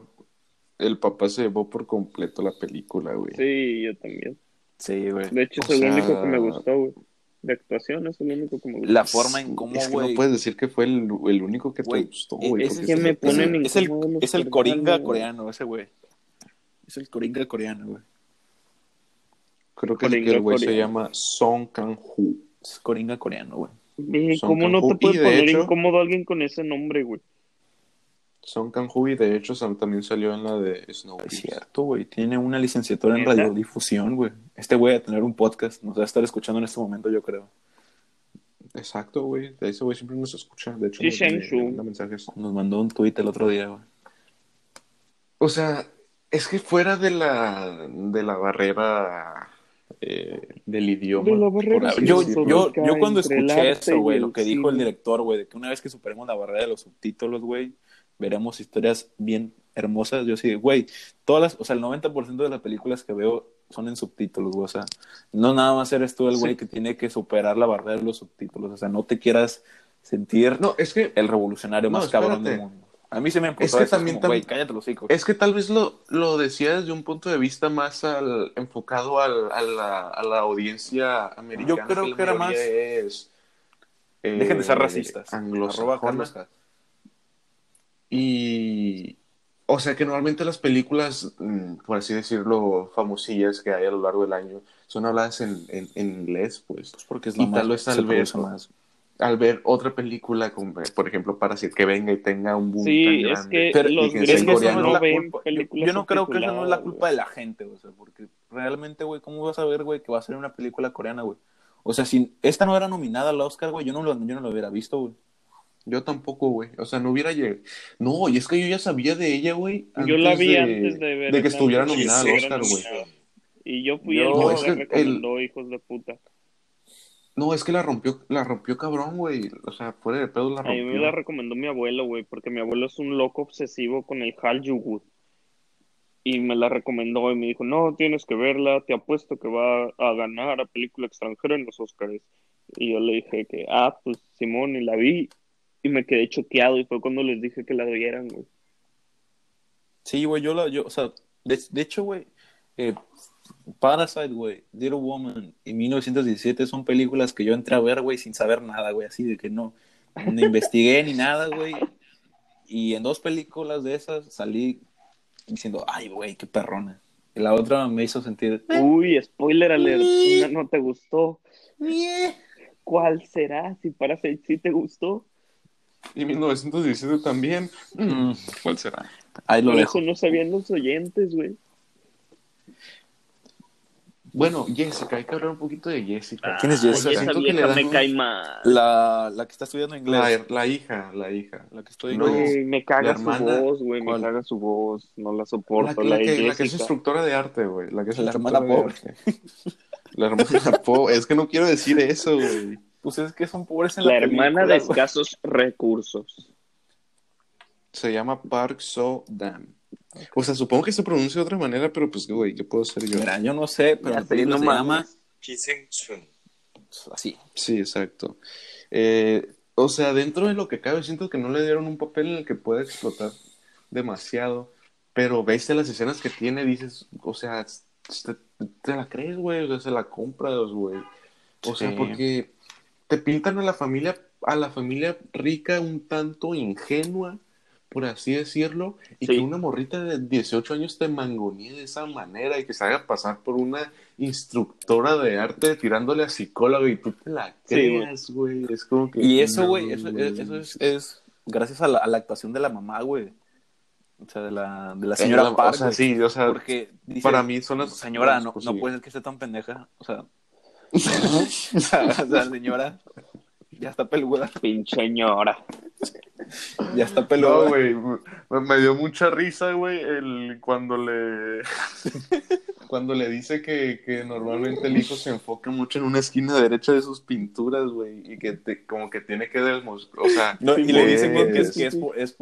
[SPEAKER 2] el papá se llevó por completo la película, güey.
[SPEAKER 4] Sí, yo también.
[SPEAKER 3] Sí, güey.
[SPEAKER 4] De hecho,
[SPEAKER 2] O
[SPEAKER 4] es el
[SPEAKER 2] sea-
[SPEAKER 4] único que me gustó, güey. De actuación es el único que me gustó.
[SPEAKER 3] La forma en cómo,
[SPEAKER 2] Es que
[SPEAKER 3] güey...
[SPEAKER 2] no puedes decir que fue el, el único que
[SPEAKER 3] Güey,
[SPEAKER 2] te gustó, güey.
[SPEAKER 3] es,
[SPEAKER 4] que me
[SPEAKER 2] es-
[SPEAKER 4] ponen
[SPEAKER 3] es, es el, es el coringa coreano, ese güey. Es el coringa coreano, güey.
[SPEAKER 2] Creo que,
[SPEAKER 4] Coringa
[SPEAKER 2] el güey se
[SPEAKER 4] coreano.
[SPEAKER 2] llama Song Kang-ho.
[SPEAKER 3] Es coringa coreano, güey.
[SPEAKER 4] ¿Cómo no
[SPEAKER 2] Kang-ho.
[SPEAKER 4] te puede
[SPEAKER 2] Y de
[SPEAKER 4] poner
[SPEAKER 2] hecho-
[SPEAKER 4] incómodo alguien con ese nombre, güey?
[SPEAKER 2] Song Kang-ho y de hecho también salió en la de Snow.
[SPEAKER 3] Es cierto, güey. Tiene una licenciatura en radiodifusión, güey. Este güey a tener un podcast. Nos va a estar escuchando en este momento, yo creo.
[SPEAKER 2] Exacto, güey. De ese güey siempre nos escucha. De hecho,
[SPEAKER 4] Sí,
[SPEAKER 2] nos- manda mensajes.
[SPEAKER 3] Mandó un tweet el otro día, güey.
[SPEAKER 2] O sea, es que fuera de la, de la barrera eh, del idioma.
[SPEAKER 4] De la barrera
[SPEAKER 2] por así
[SPEAKER 3] Yo, yo, yo cuando escuché eso, güey, lo que dijo el director, güey, de que una vez que superemos la barrera de los subtítulos, güey, veremos historias bien hermosas. Yo sí, güey, todas las, o sea, el 90% de las películas que veo son en subtítulos, güey, o sea, no nada más eres tú el güey
[SPEAKER 2] Sí.
[SPEAKER 3] que tiene que superar la barrera de los subtítulos, o sea, no te quieras sentir
[SPEAKER 2] No, es que
[SPEAKER 3] el revolucionario
[SPEAKER 2] No,
[SPEAKER 3] más cabrón del mundo. A mí se me empezó
[SPEAKER 2] Es que también
[SPEAKER 3] como, güey,
[SPEAKER 2] tam-
[SPEAKER 3] cállate los hijos.
[SPEAKER 2] Es que tal vez lo, lo decía desde un punto de vista más al, enfocado al, a, la, a la audiencia americana.
[SPEAKER 3] Yo creo que era más-
[SPEAKER 2] Es, eh,
[SPEAKER 3] Dejen de ser racistas.
[SPEAKER 2] anglosajona.
[SPEAKER 3] Arroba Carlos.
[SPEAKER 2] Y. O sea que normalmente las películas, mm, por así decirlo, famosillas que hay a lo largo del año, son habladas en, en, en inglés, pues.
[SPEAKER 3] Porque es
[SPEAKER 2] Y
[SPEAKER 3] lo más,
[SPEAKER 2] tal vez al ver-
[SPEAKER 3] más.
[SPEAKER 2] al ver otra película, como, por ejemplo, para que venga y tenga un boom
[SPEAKER 4] Sí,
[SPEAKER 2] tan
[SPEAKER 4] es
[SPEAKER 2] grande.
[SPEAKER 4] que
[SPEAKER 3] Pero-
[SPEAKER 4] los
[SPEAKER 2] y que sea en
[SPEAKER 4] gringos
[SPEAKER 2] coreano.
[SPEAKER 4] no
[SPEAKER 3] la
[SPEAKER 4] ven
[SPEAKER 3] culpa- yo-
[SPEAKER 4] películas
[SPEAKER 3] Yo no creo que esa no es la culpa de la gente, o sea, porque realmente, güey, ¿cómo vas a ver, güey, que va a ser una película coreana, güey? O sea, si esta no era nominada al Oscar, güey, yo no lo, yo no lo hubiera visto, güey.
[SPEAKER 2] Yo tampoco, güey. O sea, no hubiera llegado. No, y es que yo ya sabía de ella, güey.
[SPEAKER 4] Yo la vi
[SPEAKER 2] de,
[SPEAKER 4] antes de ver
[SPEAKER 2] de que estuviera nominada al Oscar, güey.
[SPEAKER 4] Y yo fui
[SPEAKER 3] Yo-
[SPEAKER 4] el
[SPEAKER 2] No, es que
[SPEAKER 4] recomendó, hijos de puta.
[SPEAKER 2] No, es que la rompió, la rompió cabrón, güey. O sea, fuera de pedo la
[SPEAKER 4] A mí
[SPEAKER 2] rompió.
[SPEAKER 4] me la recomendó mi abuelo, güey, porque mi abuelo es un loco obsesivo con el Hal Yugut. Y me la recomendó y me dijo, no, tienes que verla, te apuesto que va a ganar a película extranjera en los Oscars. Y yo le dije que, ah, pues Simón, y la vi. Y me quedé choqueado y fue cuando les dije que la vieran, güey.
[SPEAKER 3] Sí, güey, yo la, yo, o sea, de, de hecho, güey, eh, Parasite, güey, Little Woman y 1917 son películas que yo entré a ver, güey, sin saber nada, güey, así de que no, no investigué ni nada, güey. Y en dos películas de esas salí diciendo, ay, güey, qué perrona. Y la otra me hizo sentir,
[SPEAKER 4] Uy, spoiler alert, una no te gustó. ¿Cuál será? Si Parasite sí te gustó.
[SPEAKER 2] Y 1917 también.
[SPEAKER 3] Mm.
[SPEAKER 2] ¿Cuál será?
[SPEAKER 3] ahí lo
[SPEAKER 4] Por
[SPEAKER 3] dejo.
[SPEAKER 4] eso no sabían los oyentes, güey.
[SPEAKER 2] Bueno, Jessica, hay que hablar un poquito de Jessica.
[SPEAKER 3] ¿Quién es
[SPEAKER 2] O
[SPEAKER 3] Jessica?
[SPEAKER 2] sea,
[SPEAKER 4] esa
[SPEAKER 2] siento que le
[SPEAKER 4] vieja
[SPEAKER 2] dan
[SPEAKER 4] me
[SPEAKER 2] un-
[SPEAKER 4] cae mal.
[SPEAKER 3] La, la que está estudiando inglés.
[SPEAKER 2] La, la hija, la hija.
[SPEAKER 3] La que estoy
[SPEAKER 2] No,
[SPEAKER 4] me caga su voz, güey, me caga su voz, no la soporto,
[SPEAKER 2] la que, la que es instructora de arte, güey. La que es
[SPEAKER 3] La hermana pobre. <laughs>
[SPEAKER 2] La hermana pobre. Es que no quiero decir eso, güey.
[SPEAKER 3] Pues es que son pobres en
[SPEAKER 4] la,
[SPEAKER 3] la
[SPEAKER 4] hermana de escasos recursos.
[SPEAKER 2] Se llama Park So Dam. O sea, supongo que se pronuncia de otra manera, pero pues, güey, ¿qué puedo hacer yo?
[SPEAKER 3] Mira, yo no sé, pero la película se llama Así.
[SPEAKER 2] Sí, exacto. Eh, o sea, dentro de lo que cabe, siento que no le dieron un papel en el que pueda explotar demasiado. Pero ves las escenas que tiene, dices, o sea, te, la crees, güey, o sea, se la compras, güey. O sea, porque te pintan a la familia, a la familia rica un tanto ingenua, por así decirlo, y
[SPEAKER 4] Sí.
[SPEAKER 2] que una morrita de 18 años te mangonee de esa manera y que se haga pasar por una instructora de arte tirándole a psicólogo y tú te la
[SPEAKER 4] güey.
[SPEAKER 2] creas, güey. Es como que...
[SPEAKER 3] Y eso,
[SPEAKER 2] no,
[SPEAKER 3] güey, eso, eso es, es gracias a la, a la actuación de la mamá, güey. O sea, de la, de la
[SPEAKER 2] Eh,
[SPEAKER 3] señora
[SPEAKER 2] la-
[SPEAKER 3] Park,
[SPEAKER 2] O sea, sí, o sea,
[SPEAKER 3] Porque dice,
[SPEAKER 2] para mí son las...
[SPEAKER 3] señora, no, no puede ser que esté tan pendeja. O sea, o sea, <laughs> o sea, señora, ya está peluda,
[SPEAKER 4] Pinche señora.
[SPEAKER 3] ya está peluda.
[SPEAKER 2] No, güey, me, me dio mucha risa, güey, el, cuando le <laughs> cuando le dice que, que normalmente el hijo se enfoca mucho en una esquina derecha de sus pinturas, güey, y que te- como que tiene que demostrar, o sea,
[SPEAKER 3] No, y le dicen que es, que es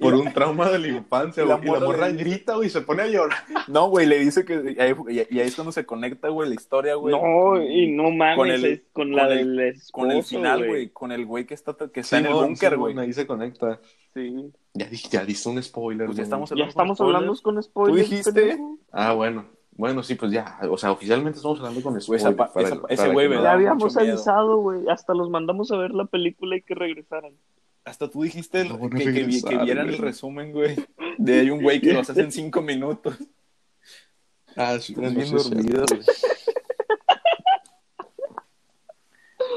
[SPEAKER 3] por-
[SPEAKER 2] un trauma de la infancia, <laughs>
[SPEAKER 3] y la
[SPEAKER 2] güey, y la
[SPEAKER 3] morra
[SPEAKER 2] grita, güey, y se pone a llorar. <laughs>
[SPEAKER 3] No, güey, le dice que. Y ahí, y ahí es cuando se conecta, güey, la historia, güey.
[SPEAKER 4] No, y no mames,
[SPEAKER 3] Con el-
[SPEAKER 4] es con la
[SPEAKER 3] con el-
[SPEAKER 4] del esposo,
[SPEAKER 3] Con el final, güey. Con el güey que está, que está en el búnker, güey.
[SPEAKER 2] Ahí se conecta.
[SPEAKER 4] Sí.
[SPEAKER 2] Ya, ya diste un spoiler,
[SPEAKER 3] Pues ya estamos
[SPEAKER 4] Ya estamos hablando con spoilers.
[SPEAKER 3] dijiste?
[SPEAKER 4] pendejo.
[SPEAKER 2] Ah, bueno. Bueno, sí, pues ya, o sea, oficialmente estamos hablando con
[SPEAKER 3] Güey,
[SPEAKER 2] spoiler.
[SPEAKER 3] esa pa-
[SPEAKER 2] para-
[SPEAKER 3] esa-
[SPEAKER 2] para
[SPEAKER 3] ese güey
[SPEAKER 4] Ya habíamos avisado, güey. Hasta los mandamos a ver la película y que regresaran.
[SPEAKER 3] Hasta tú dijiste el-
[SPEAKER 2] No,
[SPEAKER 3] que, que que vieran el
[SPEAKER 2] güey.
[SPEAKER 3] resumen, güey. De hay un güey que lo hace en cinco minutos.
[SPEAKER 2] Ah, sí,
[SPEAKER 3] Estás
[SPEAKER 2] no
[SPEAKER 3] bien dormido, güey.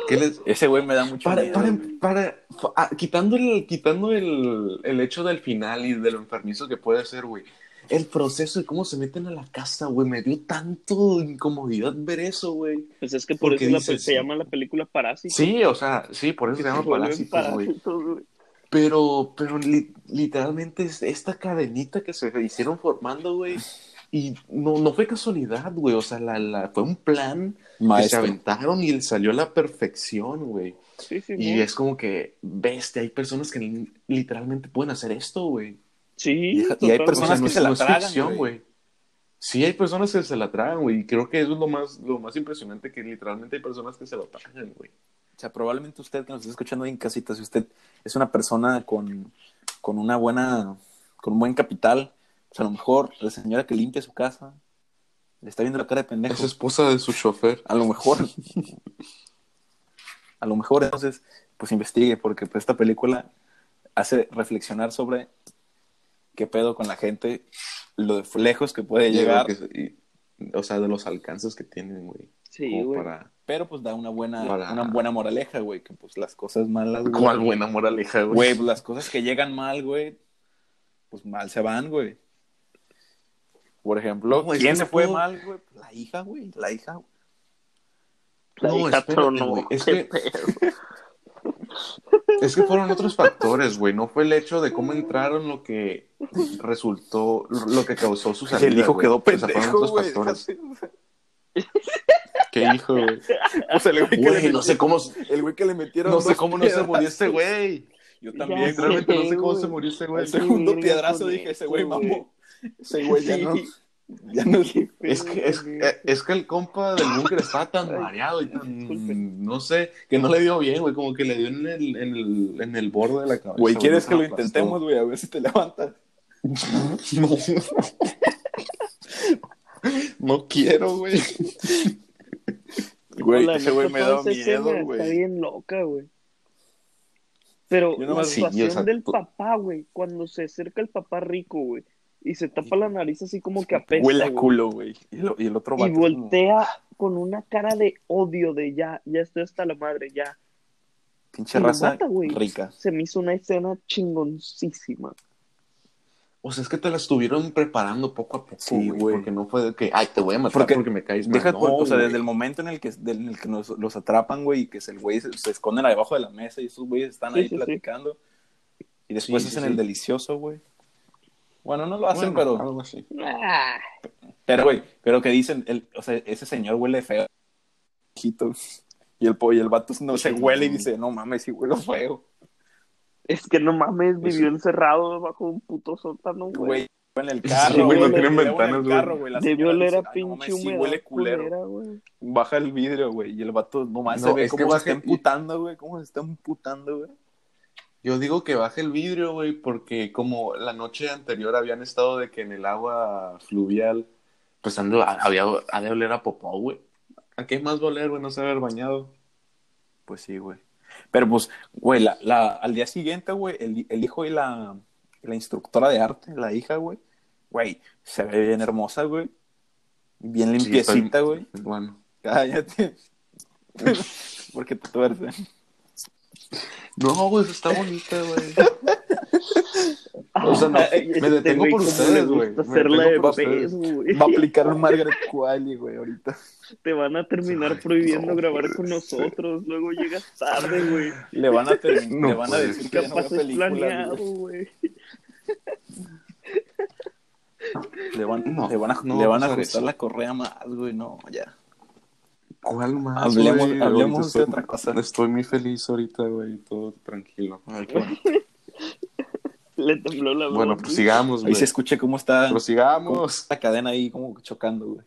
[SPEAKER 2] ¿Qué les,
[SPEAKER 3] Ese güey me da mucho
[SPEAKER 2] Para,
[SPEAKER 3] miedo.
[SPEAKER 2] para, para, fa- ah, quitando, el, quitando el, el hecho del final y de lo enfermizo que puede ser, güey. El proceso de cómo se meten a la casa, güey, me dio tanto incomodidad ver eso, güey.
[SPEAKER 4] Pues es que por
[SPEAKER 2] Porque
[SPEAKER 4] eso la- se llama la película Parásito.
[SPEAKER 2] Sí, o sea, sí, por eso se llama Parásitos, güey.
[SPEAKER 4] parásitos.
[SPEAKER 2] Pero, pero li- literalmente es esta cadenita que se hicieron formando, güey. Y no, no fue casualidad, güey. O sea, la, la, fue un plan que se aventaron y salió a la perfección, güey.
[SPEAKER 4] Sí, sí,
[SPEAKER 2] Y es como que, bestia, hay personas que li- literalmente pueden hacer esto, güey.
[SPEAKER 4] Sí,
[SPEAKER 3] Y- y hay personas que se la
[SPEAKER 2] no es
[SPEAKER 3] tragan,
[SPEAKER 2] ficción,
[SPEAKER 3] güey.
[SPEAKER 2] Sí, hay personas que se la tragan, güey. Y creo que eso es lo más, lo más impresionante, que literalmente hay personas que se lo tragan, güey.
[SPEAKER 3] O sea, probablemente usted que nos está escuchando ahí en casita, si usted es una persona con, con una buena, con un buen capital, pues a lo mejor la señora que limpia su casa le está viendo la cara de pendejo.
[SPEAKER 2] Es esposa de su chofer.
[SPEAKER 3] A lo mejor. a lo mejor entonces, pues investigue, porque pues, esta película hace reflexionar sobre qué pedo con la gente, lo de lejos que puede llegar
[SPEAKER 2] Y, o sea, de los alcances que tienen, güey.
[SPEAKER 4] Sí, güey.
[SPEAKER 2] para...
[SPEAKER 3] Pero pues da una buena,
[SPEAKER 2] Para-
[SPEAKER 3] una buena moraleja, güey, que pues las cosas malas, güey.
[SPEAKER 2] ¿Cuál buena moraleja, güey?
[SPEAKER 3] Güey, pues las cosas que llegan mal, güey, pues mal se van, güey. Por ejemplo,
[SPEAKER 2] No,
[SPEAKER 3] ¿quién se fue mal, güey? La hija, güey, la hija. güey.
[SPEAKER 4] La
[SPEAKER 2] No,
[SPEAKER 4] hija
[SPEAKER 2] espérate,
[SPEAKER 4] tronó.
[SPEAKER 2] güey, es que-. <laughs> Es que fueron otros factores, güey. No fue el hecho de cómo entraron lo que resultó, lo que causó su salida.
[SPEAKER 3] El hijo
[SPEAKER 2] güey.
[SPEAKER 3] quedó
[SPEAKER 2] O sea, fueron
[SPEAKER 3] pendejo,
[SPEAKER 2] otros
[SPEAKER 3] güey.
[SPEAKER 2] factores.
[SPEAKER 3] déjate.
[SPEAKER 2] ¿Qué hijo, güey?
[SPEAKER 3] O sea, el güey que le
[SPEAKER 2] no sé
[SPEAKER 3] metieron-
[SPEAKER 2] cómo,
[SPEAKER 3] el güey que le metieron
[SPEAKER 2] no sé cómo no se murió este güey.
[SPEAKER 3] Yo también,
[SPEAKER 2] Realmente no sé cómo se murió este güey.
[SPEAKER 3] El segundo piedrazo dije, ese güey
[SPEAKER 4] güey.
[SPEAKER 3] mamó. Ese güey ya
[SPEAKER 4] Sí.
[SPEAKER 3] no. <laughs> Ya no. <laughs>
[SPEAKER 2] Es que, es, es que el compa del búnker estaba tan mareado y tan, no sé, que no le dio bien, güey, como que le dio en el, en el, en el borde de la cabeza.
[SPEAKER 3] Güey, ¿quieres que lo
[SPEAKER 2] aplastó.
[SPEAKER 3] intentemos, güey? A ver si te levantas. <laughs>
[SPEAKER 2] No. No quiero, güey.
[SPEAKER 3] Güey, ese güey me da miedo,
[SPEAKER 4] Está
[SPEAKER 3] güey.
[SPEAKER 4] bien loca, güey. Pero la
[SPEAKER 2] sí, sea,
[SPEAKER 4] del papá, güey, cuando se acerca el papá rico, güey, y se tapa la nariz así como que apesta,
[SPEAKER 3] Huele a culo, güey. Y, y el otro
[SPEAKER 4] y
[SPEAKER 3] vato como-
[SPEAKER 4] voltea con una cara de odio de ya, ya estoy hasta la madre, ya.
[SPEAKER 3] Pinche
[SPEAKER 4] Y
[SPEAKER 3] raza
[SPEAKER 4] mata, güey.
[SPEAKER 3] rica.
[SPEAKER 4] Se me hizo una escena chingoncísima.
[SPEAKER 2] O sea, es que te la estuvieron preparando poco a poco,
[SPEAKER 3] Sí,
[SPEAKER 2] güey.
[SPEAKER 3] güey.
[SPEAKER 2] Porque no fue de que, ay, te voy a matar
[SPEAKER 3] Porque-
[SPEAKER 2] porque, me caes mal.
[SPEAKER 3] Deja,
[SPEAKER 2] No,
[SPEAKER 3] por- o sea, desde el momento en el que, en el que nos, los atrapan, güey, y que el güey se, se esconden debajo de la mesa y esos güeyes están
[SPEAKER 4] Sí,
[SPEAKER 3] ahí
[SPEAKER 4] sí, sí.
[SPEAKER 3] platicando. Y después hacen
[SPEAKER 2] sí.
[SPEAKER 3] el delicioso, güey. Bueno, no lo hacen,
[SPEAKER 2] Bueno,
[SPEAKER 3] pero,
[SPEAKER 2] algo así.
[SPEAKER 4] Ah,
[SPEAKER 3] pero, güey, pero que dicen, el, o sea, ese señor huele feo. Y el, y el vato no se huele y dice, no mames, sí huele feo.
[SPEAKER 4] es que no mames, vivió encerrado bajo un puto sótano, güey.
[SPEAKER 3] Güey, en el
[SPEAKER 2] Sí,
[SPEAKER 3] carro,
[SPEAKER 2] güey, no tienen ventanas, güey.
[SPEAKER 4] Debió oler a
[SPEAKER 3] "Ay, no
[SPEAKER 4] pinche
[SPEAKER 3] mames, sí
[SPEAKER 4] humedad
[SPEAKER 3] huele culero.
[SPEAKER 4] culera, güey.
[SPEAKER 3] Baja el vidrio, güey, y el vato nomás
[SPEAKER 2] No,
[SPEAKER 3] se ve
[SPEAKER 2] que
[SPEAKER 3] cómo se está emputando, güey, cómo se está emputando, güey.
[SPEAKER 2] Yo digo que baje el vidrio, güey, porque como la noche anterior habían estado de que en el agua fluvial, pues ando, había, ha de oler a popó, güey. ¿A qué más va a oler, güey? No se haber bañado.
[SPEAKER 3] Pues sí, güey. Pero pues, güey, la, la, al día siguiente, güey, el, el hijo y la, la instructora de arte, la hija, güey, güey, se ve bien hermosa, güey. Bien
[SPEAKER 2] Sí,
[SPEAKER 3] limpiecita, güey.
[SPEAKER 2] Bueno.
[SPEAKER 3] Cállate. <laughs> Porque te tuerces.
[SPEAKER 2] No, güey, está bonita, güey. O sea, no, me detengo por ustedes, güey.
[SPEAKER 3] Va a aplicar un Margaret Qualley, güey, ahorita.
[SPEAKER 4] Te van a terminar
[SPEAKER 2] Ay,
[SPEAKER 4] prohibiendo
[SPEAKER 2] no
[SPEAKER 4] grabar con nosotros. Luego llegas tarde, güey.
[SPEAKER 3] Le van a, ter-
[SPEAKER 2] No
[SPEAKER 3] le van a decir que
[SPEAKER 4] Capaz es planeado,
[SPEAKER 3] güey. Le van,
[SPEAKER 2] No,
[SPEAKER 3] le van a,
[SPEAKER 2] no
[SPEAKER 3] le
[SPEAKER 2] va
[SPEAKER 3] van
[SPEAKER 2] a
[SPEAKER 3] ajustar
[SPEAKER 2] eso.
[SPEAKER 3] la correa más, güey, no, ya.
[SPEAKER 2] ¿Cuál más?
[SPEAKER 3] Hablemos-
[SPEAKER 2] güey?
[SPEAKER 3] de otra cosa.
[SPEAKER 2] Estoy muy feliz ahorita, güey, todo tranquilo. <laughs>
[SPEAKER 4] Le tembló la voz.
[SPEAKER 2] Bueno, pues sigamos,
[SPEAKER 3] Ahí
[SPEAKER 2] güey.
[SPEAKER 3] se escuche cómo está
[SPEAKER 2] Prosigamos.
[SPEAKER 3] la cadena ahí como chocando, güey.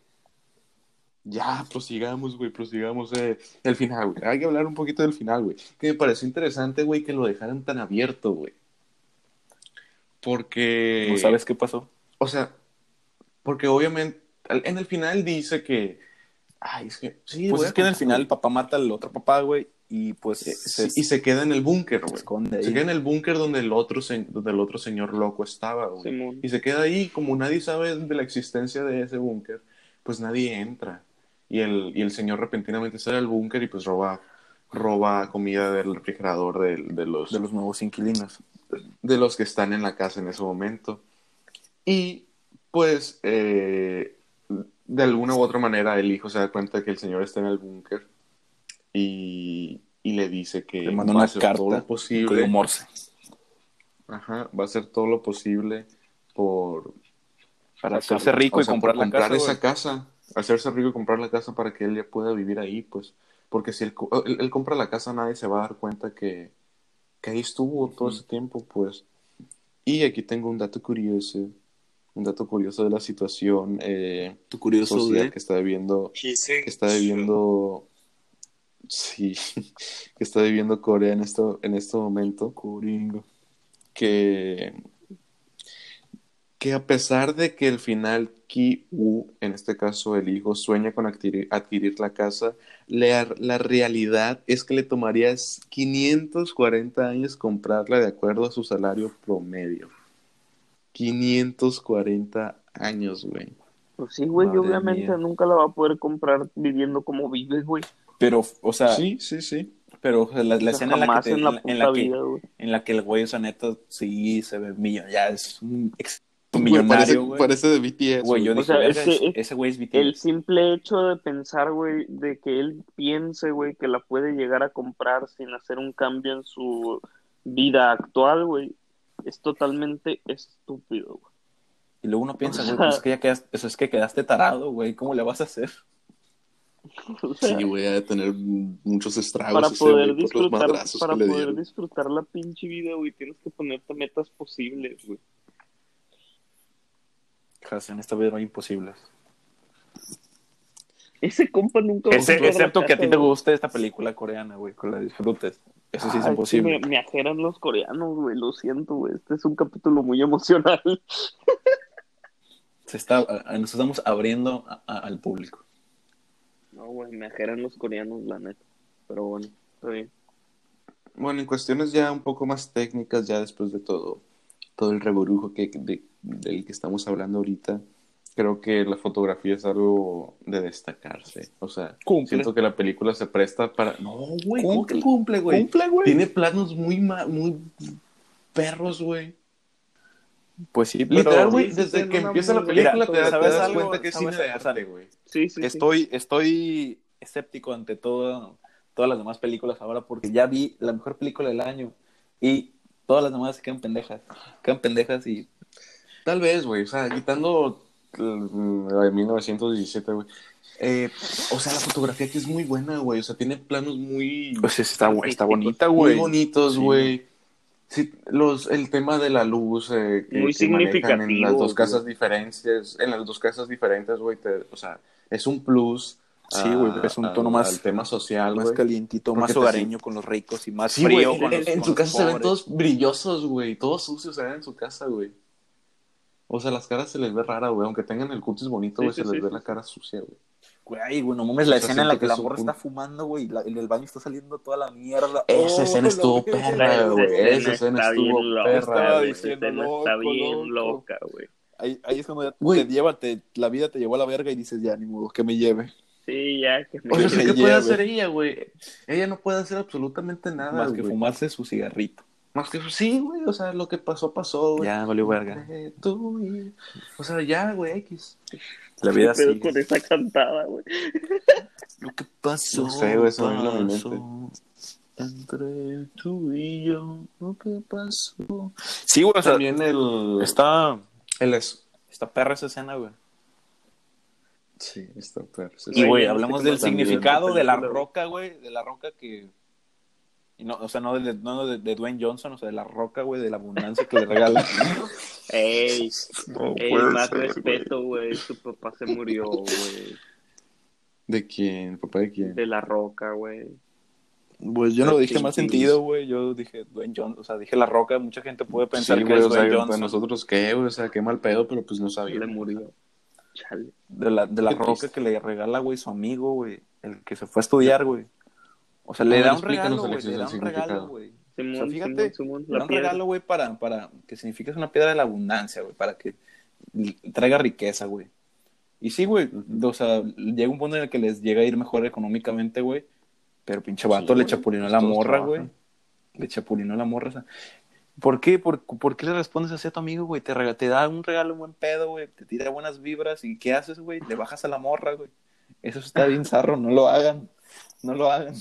[SPEAKER 2] Ya, prosigamos, güey, prosigamos. Eh, el final, güey. Hay que hablar un poquito del final, güey. Que me pareció interesante, güey, que lo dejaran tan abierto, güey. Porque...
[SPEAKER 3] ¿No sabes qué pasó?
[SPEAKER 2] O sea, porque obviamente en el final dice que... Ay, es que... Sí,
[SPEAKER 3] Pues es que en el final el papá mata al otro papá, güey, y pues
[SPEAKER 2] Eh,
[SPEAKER 3] se,
[SPEAKER 2] sí, y se queda en el búnker,
[SPEAKER 3] se
[SPEAKER 2] güey.
[SPEAKER 3] esconde ahí.
[SPEAKER 2] Se queda en el búnker donde el otro se- donde el otro señor loco estaba, güey.
[SPEAKER 4] Simón.
[SPEAKER 2] Y se queda ahí, como nadie sabe de la existencia de ese búnker, pues nadie entra. Y el, y el señor repentinamente sale al búnker y pues roba, roba comida del refrigerador de, de los,
[SPEAKER 3] de los nuevos inquilinos.
[SPEAKER 2] de los que están en la casa en ese momento. Y pues eh, de alguna u otra manera el hijo se da cuenta de que el señor está en el búnker y, y le dice que
[SPEAKER 3] Le manda
[SPEAKER 2] va
[SPEAKER 3] una
[SPEAKER 2] a hacer
[SPEAKER 3] carta
[SPEAKER 2] todo lo posible.
[SPEAKER 3] Morse.
[SPEAKER 2] Ajá, va a hacer todo lo posible por
[SPEAKER 3] Para hacerse rico y
[SPEAKER 2] sea,
[SPEAKER 3] comprar la
[SPEAKER 2] comprar
[SPEAKER 3] casa,
[SPEAKER 2] esa
[SPEAKER 3] güey.
[SPEAKER 2] casa, hacerse rico y comprar la casa para que él ya pueda vivir ahí, pues, porque si él, él- él compra la casa nadie se va a dar cuenta que, que ahí estuvo todo ese tiempo, pues. Y aquí tengo un dato curioso, un dato curioso de la situación eh,
[SPEAKER 3] curioso
[SPEAKER 2] social que está viviendo, que está viviendo, sí, <laughs> que está viviendo Corea en esto, en este momento
[SPEAKER 3] Coringo.
[SPEAKER 2] que, que a pesar de que el final Ki-Woo, en este caso el hijo, sueña con adquirir, adquirir la casa, la, la realidad es que le tomaría 540 años comprarla de acuerdo a su salario promedio. 540 años, güey.
[SPEAKER 4] Pues sí, güey, obviamente
[SPEAKER 3] mía.
[SPEAKER 4] nunca la va a poder comprar viviendo como vive, güey.
[SPEAKER 3] Pero, o sea,
[SPEAKER 2] Sí, sí, sí.
[SPEAKER 3] pero o sea, la, la
[SPEAKER 4] O sea,
[SPEAKER 3] escena en la, que te-
[SPEAKER 4] en la
[SPEAKER 3] en
[SPEAKER 4] puta
[SPEAKER 3] la que,
[SPEAKER 4] vida, güey.
[SPEAKER 3] en la que el güey, o sea, neta, sí se ve millón, ya es un ex-
[SPEAKER 2] Güey, parece,
[SPEAKER 3] millonario, güey.
[SPEAKER 2] parece de BTS.
[SPEAKER 3] Güey, yo
[SPEAKER 4] O
[SPEAKER 3] dije,
[SPEAKER 4] sea,
[SPEAKER 3] "Verga,
[SPEAKER 4] es que-
[SPEAKER 3] ese- ese güey es BTS.
[SPEAKER 4] El simple hecho de pensar, güey, de que él piense, güey, que la puede llegar a comprar sin hacer un cambio en su vida actual, güey, es totalmente estúpido, güey.
[SPEAKER 3] Y luego uno piensa, güey, pues es que ya quedaste, eso es que quedaste tarado, güey, ¿cómo le vas a hacer? <laughs>
[SPEAKER 4] O sea,
[SPEAKER 2] Sí, güey, ha de tener muchos estragos
[SPEAKER 4] para
[SPEAKER 2] ese
[SPEAKER 4] poder
[SPEAKER 2] güey los
[SPEAKER 4] disfrutar, para poder disfrutar la pinche vida, güey, tienes que ponerte metas posibles, güey.
[SPEAKER 3] En esta vida no hay imposibles.
[SPEAKER 4] Ese compa nunca a
[SPEAKER 3] Ese- excepto que a ti te
[SPEAKER 4] güey.
[SPEAKER 3] guste esta película coreana, güey, que la disfrutes. Eso sí es
[SPEAKER 4] Ah, que
[SPEAKER 3] imposible.
[SPEAKER 4] Me, me ajeran los coreanos, güey, lo siento, güey. Este es un capítulo muy emocional. <laughs>
[SPEAKER 3] Se está, nos estamos abriendo a- a- al público.
[SPEAKER 4] No, güey, me ajeran los coreanos, la neta. Pero bueno, está bien.
[SPEAKER 2] Bueno, en cuestiones ya un poco más técnicas, ya después de todo, todo el reburujo que, de- del que estamos hablando ahorita, creo que la fotografía es algo de destacarse. O sea,
[SPEAKER 3] Cumple.
[SPEAKER 2] siento que la película se presta para... No, güey, ¿cómo que
[SPEAKER 3] Cumple.
[SPEAKER 2] cumple, güey?
[SPEAKER 3] Cumple, güey.
[SPEAKER 2] Tiene planos muy, ma- muy perros, güey.
[SPEAKER 3] Pues sí, pero...
[SPEAKER 2] Literal, güey,
[SPEAKER 4] sí,
[SPEAKER 2] desde
[SPEAKER 4] sí,
[SPEAKER 2] que empieza la película
[SPEAKER 3] Mira,
[SPEAKER 2] te, das- te
[SPEAKER 3] ¿sabes
[SPEAKER 2] das
[SPEAKER 3] algo?
[SPEAKER 2] cuenta que
[SPEAKER 3] ¿Sabes?
[SPEAKER 2] cine de arte, güey.
[SPEAKER 4] Sí, sí, sí.
[SPEAKER 3] Estoy, estoy escéptico ante todo, todas las demás películas ahora porque ya vi la mejor película del año y todas las demás se quedan pendejas. Quedan pendejas y...
[SPEAKER 2] Tal vez, güey, o sea, quitando la de 1917, güey. Eh, o sea, la fotografía aquí es muy buena, güey. O sea, tiene planos muy,
[SPEAKER 3] Pues está, está bonita,
[SPEAKER 2] muy
[SPEAKER 3] güey.
[SPEAKER 2] bonitos,
[SPEAKER 3] Sí.
[SPEAKER 2] güey. Sí, los, el tema de la luz eh, que,
[SPEAKER 4] Muy
[SPEAKER 2] que manejan en
[SPEAKER 4] significativo,
[SPEAKER 2] las dos casas
[SPEAKER 4] güey.
[SPEAKER 2] diferentes, en las dos casas diferentes, güey, te- o sea, es un plus.
[SPEAKER 3] Sí, güey, es un
[SPEAKER 2] a-
[SPEAKER 3] tono más-
[SPEAKER 2] al tema social,
[SPEAKER 3] Más
[SPEAKER 2] güey.
[SPEAKER 3] calientito,
[SPEAKER 2] Porque
[SPEAKER 3] más hogareño con los ricos y más
[SPEAKER 2] Sí, güey,
[SPEAKER 3] frío
[SPEAKER 2] en,
[SPEAKER 3] con
[SPEAKER 2] en-
[SPEAKER 3] los-
[SPEAKER 2] en
[SPEAKER 3] con
[SPEAKER 2] su
[SPEAKER 3] los
[SPEAKER 2] casa se ven todos brillosos, güey, todos sucios se ven en su casa, güey. O sea, las caras se les ve rara, güey, aunque tengan el cutis bonito, güey,
[SPEAKER 4] sí,
[SPEAKER 2] se les
[SPEAKER 4] sí,
[SPEAKER 2] ve
[SPEAKER 4] sí,
[SPEAKER 2] la cara sucia, güey.
[SPEAKER 3] Güey, güey, no mames, la
[SPEAKER 2] O sea,
[SPEAKER 3] escena en la que
[SPEAKER 2] que
[SPEAKER 3] la
[SPEAKER 2] un
[SPEAKER 3] morra está fumando, güey, y en el baño está saliendo toda la mierda.
[SPEAKER 2] Esa
[SPEAKER 3] Oh,
[SPEAKER 2] escena estuvo perra, güey. Esa escena
[SPEAKER 4] está
[SPEAKER 2] estuvo
[SPEAKER 4] bien loca,
[SPEAKER 2] perra,
[SPEAKER 3] Estaba
[SPEAKER 4] güey.
[SPEAKER 3] diciendo,
[SPEAKER 4] Esa escena está bien
[SPEAKER 3] loco.
[SPEAKER 4] loca, güey.
[SPEAKER 3] Ahí, ahí es cuando ya te lleva, te, la vida te llevó a la verga y dices, ya, ni modo, que me lleve.
[SPEAKER 4] Sí, ya, que me
[SPEAKER 2] O sea,
[SPEAKER 3] Que
[SPEAKER 2] ¿qué puede hacer ella, güey? Ella no puede hacer absolutamente nada,
[SPEAKER 3] más que fumarse su cigarrito.
[SPEAKER 2] Más que sí, güey, o sea, lo que pasó, pasó, güey.
[SPEAKER 3] Ya, valió verga.
[SPEAKER 2] Eh, tú O sea, ya, güey, X.
[SPEAKER 3] La vida
[SPEAKER 4] Pero
[SPEAKER 3] sigue.
[SPEAKER 4] con esa cantada, güey.
[SPEAKER 3] Lo que pasó,
[SPEAKER 2] No sé, güey, eso mente.
[SPEAKER 3] pasó Entre tú y yo, lo que pasó. Sí, güey, o sea,
[SPEAKER 2] También el...
[SPEAKER 3] está,
[SPEAKER 2] El es...
[SPEAKER 3] está perra esa escena, güey.
[SPEAKER 2] Sí, está perro. sí,
[SPEAKER 3] Y,
[SPEAKER 2] sí.
[SPEAKER 3] güey, hablamos del significado de la roca, güey, de la roca que... y no, o sea, no, de, no de, de Dwayne Johnson, o sea, de la roca, güey, de la abundancia que le regala. <laughs>
[SPEAKER 4] Ey,
[SPEAKER 2] No
[SPEAKER 4] ey,
[SPEAKER 2] puede
[SPEAKER 4] más
[SPEAKER 2] ser,
[SPEAKER 4] respeto, güey. Su papá se murió, güey.
[SPEAKER 2] ¿De quién? ¿Papá de quién?
[SPEAKER 4] De la roca, güey.
[SPEAKER 3] Pues yo no lo dije más sentido, güey. Yo dije Dwayne Johnson, o sea, dije la roca. Mucha gente puede pensar
[SPEAKER 2] Sí,
[SPEAKER 3] que es
[SPEAKER 2] o sea,
[SPEAKER 3] Dwayne Johnson.
[SPEAKER 2] nosotros qué, güey, o sea, qué mal pedo, pero pues no
[SPEAKER 4] Le
[SPEAKER 2] sabía.
[SPEAKER 4] murió. Chale.
[SPEAKER 3] De la, de la roca
[SPEAKER 2] triste.
[SPEAKER 3] que le regala, güey, su amigo, güey. El que se fue a estudiar, güey. O sea, le da un regalo, güey. Le da un regalo,
[SPEAKER 2] significado.
[SPEAKER 3] güey.
[SPEAKER 4] Simón,
[SPEAKER 3] O sea, fíjate,
[SPEAKER 4] Simón, Simón,
[SPEAKER 3] Le da
[SPEAKER 4] la
[SPEAKER 3] un
[SPEAKER 4] piedra.
[SPEAKER 3] regalo, güey, para, para que signifique es una piedra de la abundancia, güey. Para que traiga riqueza, güey. Y sí, güey. O sea, llega un punto en el que les llega a ir mejor económicamente, güey. Pero pinche vato
[SPEAKER 2] Sí,
[SPEAKER 3] le
[SPEAKER 2] güey,
[SPEAKER 3] chapulinó a
[SPEAKER 2] pues
[SPEAKER 3] la morra, güey. Le chapulinó a la morra. o sea, ¿Por qué? ¿Por, por qué le respondes así a tu amigo, güey? Te, te da un regalo, un buen pedo, güey. Te tira buenas vibras. ¿Y qué haces, güey? Le bajas a la morra, güey. Eso está bien <laughs> zarro. No lo hagan. No lo hagan.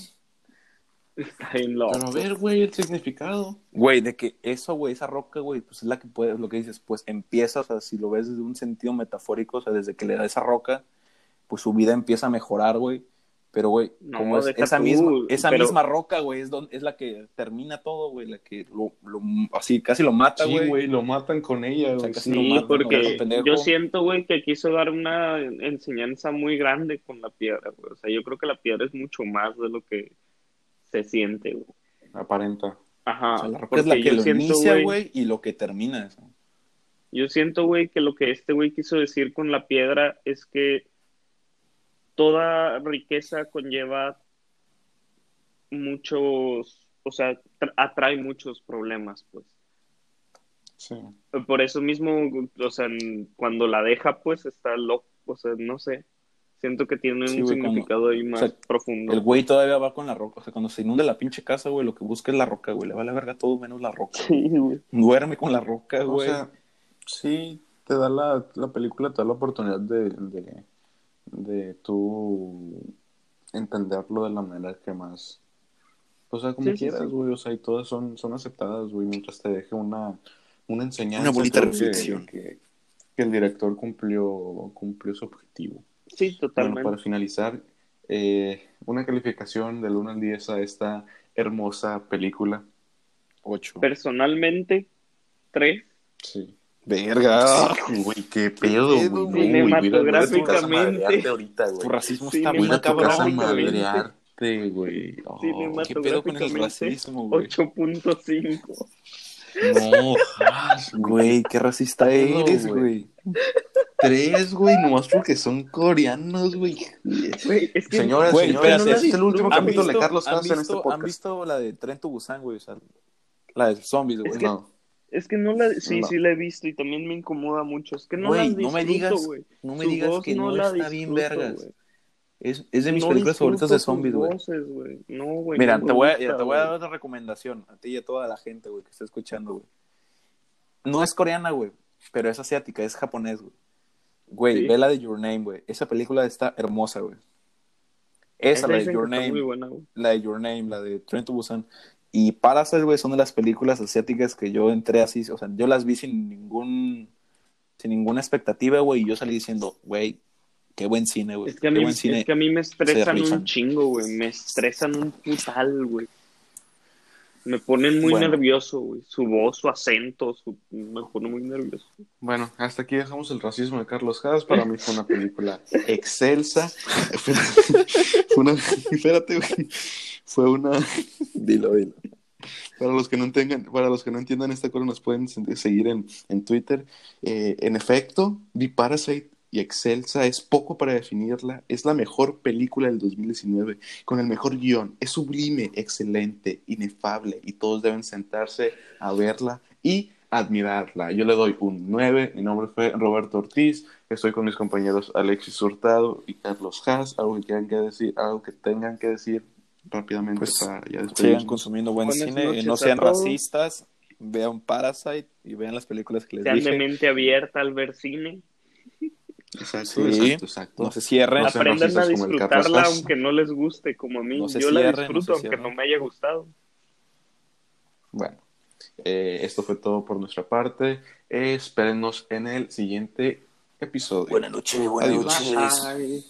[SPEAKER 4] Está bien loco.
[SPEAKER 2] Pero a ver, güey, el significado.
[SPEAKER 3] Güey, de que eso, güey, esa roca, güey, pues es la que puede, lo que dices, pues empieza, o sea, si lo ves desde un sentido metafórico, o sea, desde que le da esa roca, pues su vida empieza a mejorar, güey. Pero, güey,
[SPEAKER 4] No,
[SPEAKER 3] como es esa
[SPEAKER 4] tú,
[SPEAKER 3] misma, esa
[SPEAKER 4] pero-
[SPEAKER 3] misma roca, güey, es, don- es la que termina todo, güey, la que lo, lo- así casi lo mata,
[SPEAKER 2] Sí,
[SPEAKER 3] güey.
[SPEAKER 2] güey, lo matan con ella,
[SPEAKER 3] O sea,
[SPEAKER 2] güey.
[SPEAKER 3] casi
[SPEAKER 2] sí.
[SPEAKER 3] matan,
[SPEAKER 4] porque
[SPEAKER 3] pendejo.
[SPEAKER 4] yo siento, güey, que quiso dar una enseñanza muy grande con la piedra, güey. O sea, yo creo que la piedra es mucho más de lo que se siente, güey.
[SPEAKER 2] Aparenta.
[SPEAKER 4] Ajá.
[SPEAKER 3] O sea, la roca
[SPEAKER 4] porque
[SPEAKER 3] es la que
[SPEAKER 4] yo
[SPEAKER 3] lo
[SPEAKER 4] siento,
[SPEAKER 3] inicia, güey, y lo que termina eso.
[SPEAKER 4] Yo siento, güey, que lo que este güey quiso decir con la piedra es que toda riqueza conlleva muchos, o sea, tra- atrae muchos problemas, pues.
[SPEAKER 2] Sí.
[SPEAKER 4] Por eso mismo, o sea, cuando la deja, pues está lo, o sea, no sé. Siento que tiene
[SPEAKER 3] Sí,
[SPEAKER 4] un
[SPEAKER 3] güey, cuando-
[SPEAKER 4] significado ahí más
[SPEAKER 3] o sea,
[SPEAKER 4] profundo.
[SPEAKER 3] El güey todavía va con la roca. O sea, cuando se inunde la pinche casa, güey, lo que busca es la roca, güey. Le va a la verga todo menos la roca.
[SPEAKER 4] Sí, güey.
[SPEAKER 3] Duerme con la roca,
[SPEAKER 2] O
[SPEAKER 3] güey.
[SPEAKER 2] sea, sí, te da la, la película, te da la oportunidad de, de, de tú entenderlo de la manera que más, o sea, como
[SPEAKER 4] Sí,
[SPEAKER 2] quieras,
[SPEAKER 4] sí.
[SPEAKER 2] güey, o sea, y todas son, son aceptadas, güey, mientras te deje una, una enseñanza.
[SPEAKER 3] Una bonita reflexión.
[SPEAKER 2] Que, que el director cumplió, cumplió su objetivo.
[SPEAKER 4] Sí,
[SPEAKER 2] Bueno,
[SPEAKER 4] totalmente.
[SPEAKER 2] para finalizar, eh, una calificación del 1 al 10 a esta hermosa película.
[SPEAKER 3] Ocho.
[SPEAKER 4] Personalmente, tres.
[SPEAKER 2] Sí.
[SPEAKER 3] Verga.
[SPEAKER 2] Güey, qué pedo, güey.
[SPEAKER 4] Cinematográficamente.
[SPEAKER 2] ahorita,
[SPEAKER 3] Tu racismo está muy cabrón, güey.
[SPEAKER 2] madrearte, güey. Oh,
[SPEAKER 3] ¿Qué pedo con el
[SPEAKER 4] Cinematográficamente,
[SPEAKER 3] racismo, güey?
[SPEAKER 4] 8.5.
[SPEAKER 2] no, jas,
[SPEAKER 3] Güey, qué racista eres,
[SPEAKER 2] güey. Tres, güey, nomás porque son coreanos, güey.
[SPEAKER 4] Güey, es que
[SPEAKER 2] Señoras,
[SPEAKER 3] Güey,
[SPEAKER 2] señores,
[SPEAKER 3] espérate.
[SPEAKER 2] este es el último
[SPEAKER 3] ¿Han
[SPEAKER 2] capítulo de
[SPEAKER 3] visto-
[SPEAKER 2] Carlos
[SPEAKER 3] han
[SPEAKER 2] Haas en este
[SPEAKER 3] visto- ¿Han
[SPEAKER 2] podcast.
[SPEAKER 3] visto la de Tren to Busan, güey? O sea, la de zombies, güey.
[SPEAKER 4] Es que-
[SPEAKER 2] No,
[SPEAKER 4] Es que no la, sí,
[SPEAKER 2] No.
[SPEAKER 4] sí la he visto y también me incomoda mucho. Es que no
[SPEAKER 3] Güey,
[SPEAKER 4] las
[SPEAKER 3] no me
[SPEAKER 4] disfruto,
[SPEAKER 3] digas-
[SPEAKER 4] güey.
[SPEAKER 3] no me
[SPEAKER 4] Su
[SPEAKER 3] digas
[SPEAKER 4] voz
[SPEAKER 3] que no
[SPEAKER 4] la
[SPEAKER 3] está bien
[SPEAKER 4] disfruto,
[SPEAKER 3] vergas.
[SPEAKER 4] güey.
[SPEAKER 3] Es, es de mis
[SPEAKER 4] No
[SPEAKER 3] películas favoritas de zombies, güey.
[SPEAKER 4] No, güey.
[SPEAKER 3] Mira,
[SPEAKER 4] no
[SPEAKER 3] te voy, a,
[SPEAKER 4] gusta,
[SPEAKER 3] te voy a dar otra recomendación a ti y a toda la gente, güey, que está escuchando, güey. No es coreana, güey, pero es asiática, es japonés, güey. Güey,
[SPEAKER 4] Sí.
[SPEAKER 3] ve la de Your Name, güey. Esa película está hermosa, güey. Esa, la de Your Name,
[SPEAKER 4] buena,
[SPEAKER 3] la de Your Name, la de Train to Busan. Y Parasite, güey, son de las películas asiáticas que yo entré así, o sea, yo las vi sin ningún, sin ninguna expectativa, güey, y yo salí diciendo, güey, qué buen cine, güey.
[SPEAKER 4] Es que, a
[SPEAKER 3] qué
[SPEAKER 4] mí,
[SPEAKER 3] buen cine.
[SPEAKER 4] es que a mí me estresan un chingo, güey. Me estresan un putal, güey. Me ponen muy
[SPEAKER 3] Bueno.
[SPEAKER 4] nervioso, güey. Su voz, su acento, su... me pone muy nervioso.
[SPEAKER 2] Bueno, hasta aquí dejamos el racismo de Carlos Haas. Para mí fue una película excelsa. <laughs> Fue una... Espérate, güey. Fue una...
[SPEAKER 3] Dilo, dilo.
[SPEAKER 2] Para los que no tengan, para los que no entiendan esta cosa, nos pueden se- seguir en, en Twitter. Eh, en efecto, vi Parasite y Excelsa. Es poco para definirla. Es la mejor película del 2019, con el mejor guion. Es sublime, excelente, inefable, y todos deben sentarse a verla y admirarla. Yo le doy un 9. Mi nombre fue Roberto Ortiz. Estoy con mis compañeros Alexis Hurtado y Carlos Haas. Algo que quieran que decir, algo que tengan que decir rápidamente
[SPEAKER 3] Pues,
[SPEAKER 2] para ya
[SPEAKER 3] Sigan consumiendo buen
[SPEAKER 4] Buenas
[SPEAKER 3] cine,
[SPEAKER 4] noches
[SPEAKER 3] no sean racistas, vean Parasite y vean las películas que les
[SPEAKER 4] Sean de
[SPEAKER 3] dije.
[SPEAKER 4] mente abierta al ver cine.
[SPEAKER 2] Exacto,
[SPEAKER 3] Sí.
[SPEAKER 2] exacto, exacto.
[SPEAKER 3] No se cierren.
[SPEAKER 2] No
[SPEAKER 4] Aprendan a disfrutarla aunque no les guste, como a mí.
[SPEAKER 3] No
[SPEAKER 4] Yo la
[SPEAKER 3] cierren,
[SPEAKER 4] disfruto aunque no me haya gustado.
[SPEAKER 2] Bueno, eh, esto fue todo por nuestra parte. Eh, espérenos en el siguiente episodio.
[SPEAKER 3] Buenas noches, buenas
[SPEAKER 2] Adiós.
[SPEAKER 3] noches.
[SPEAKER 4] Bye.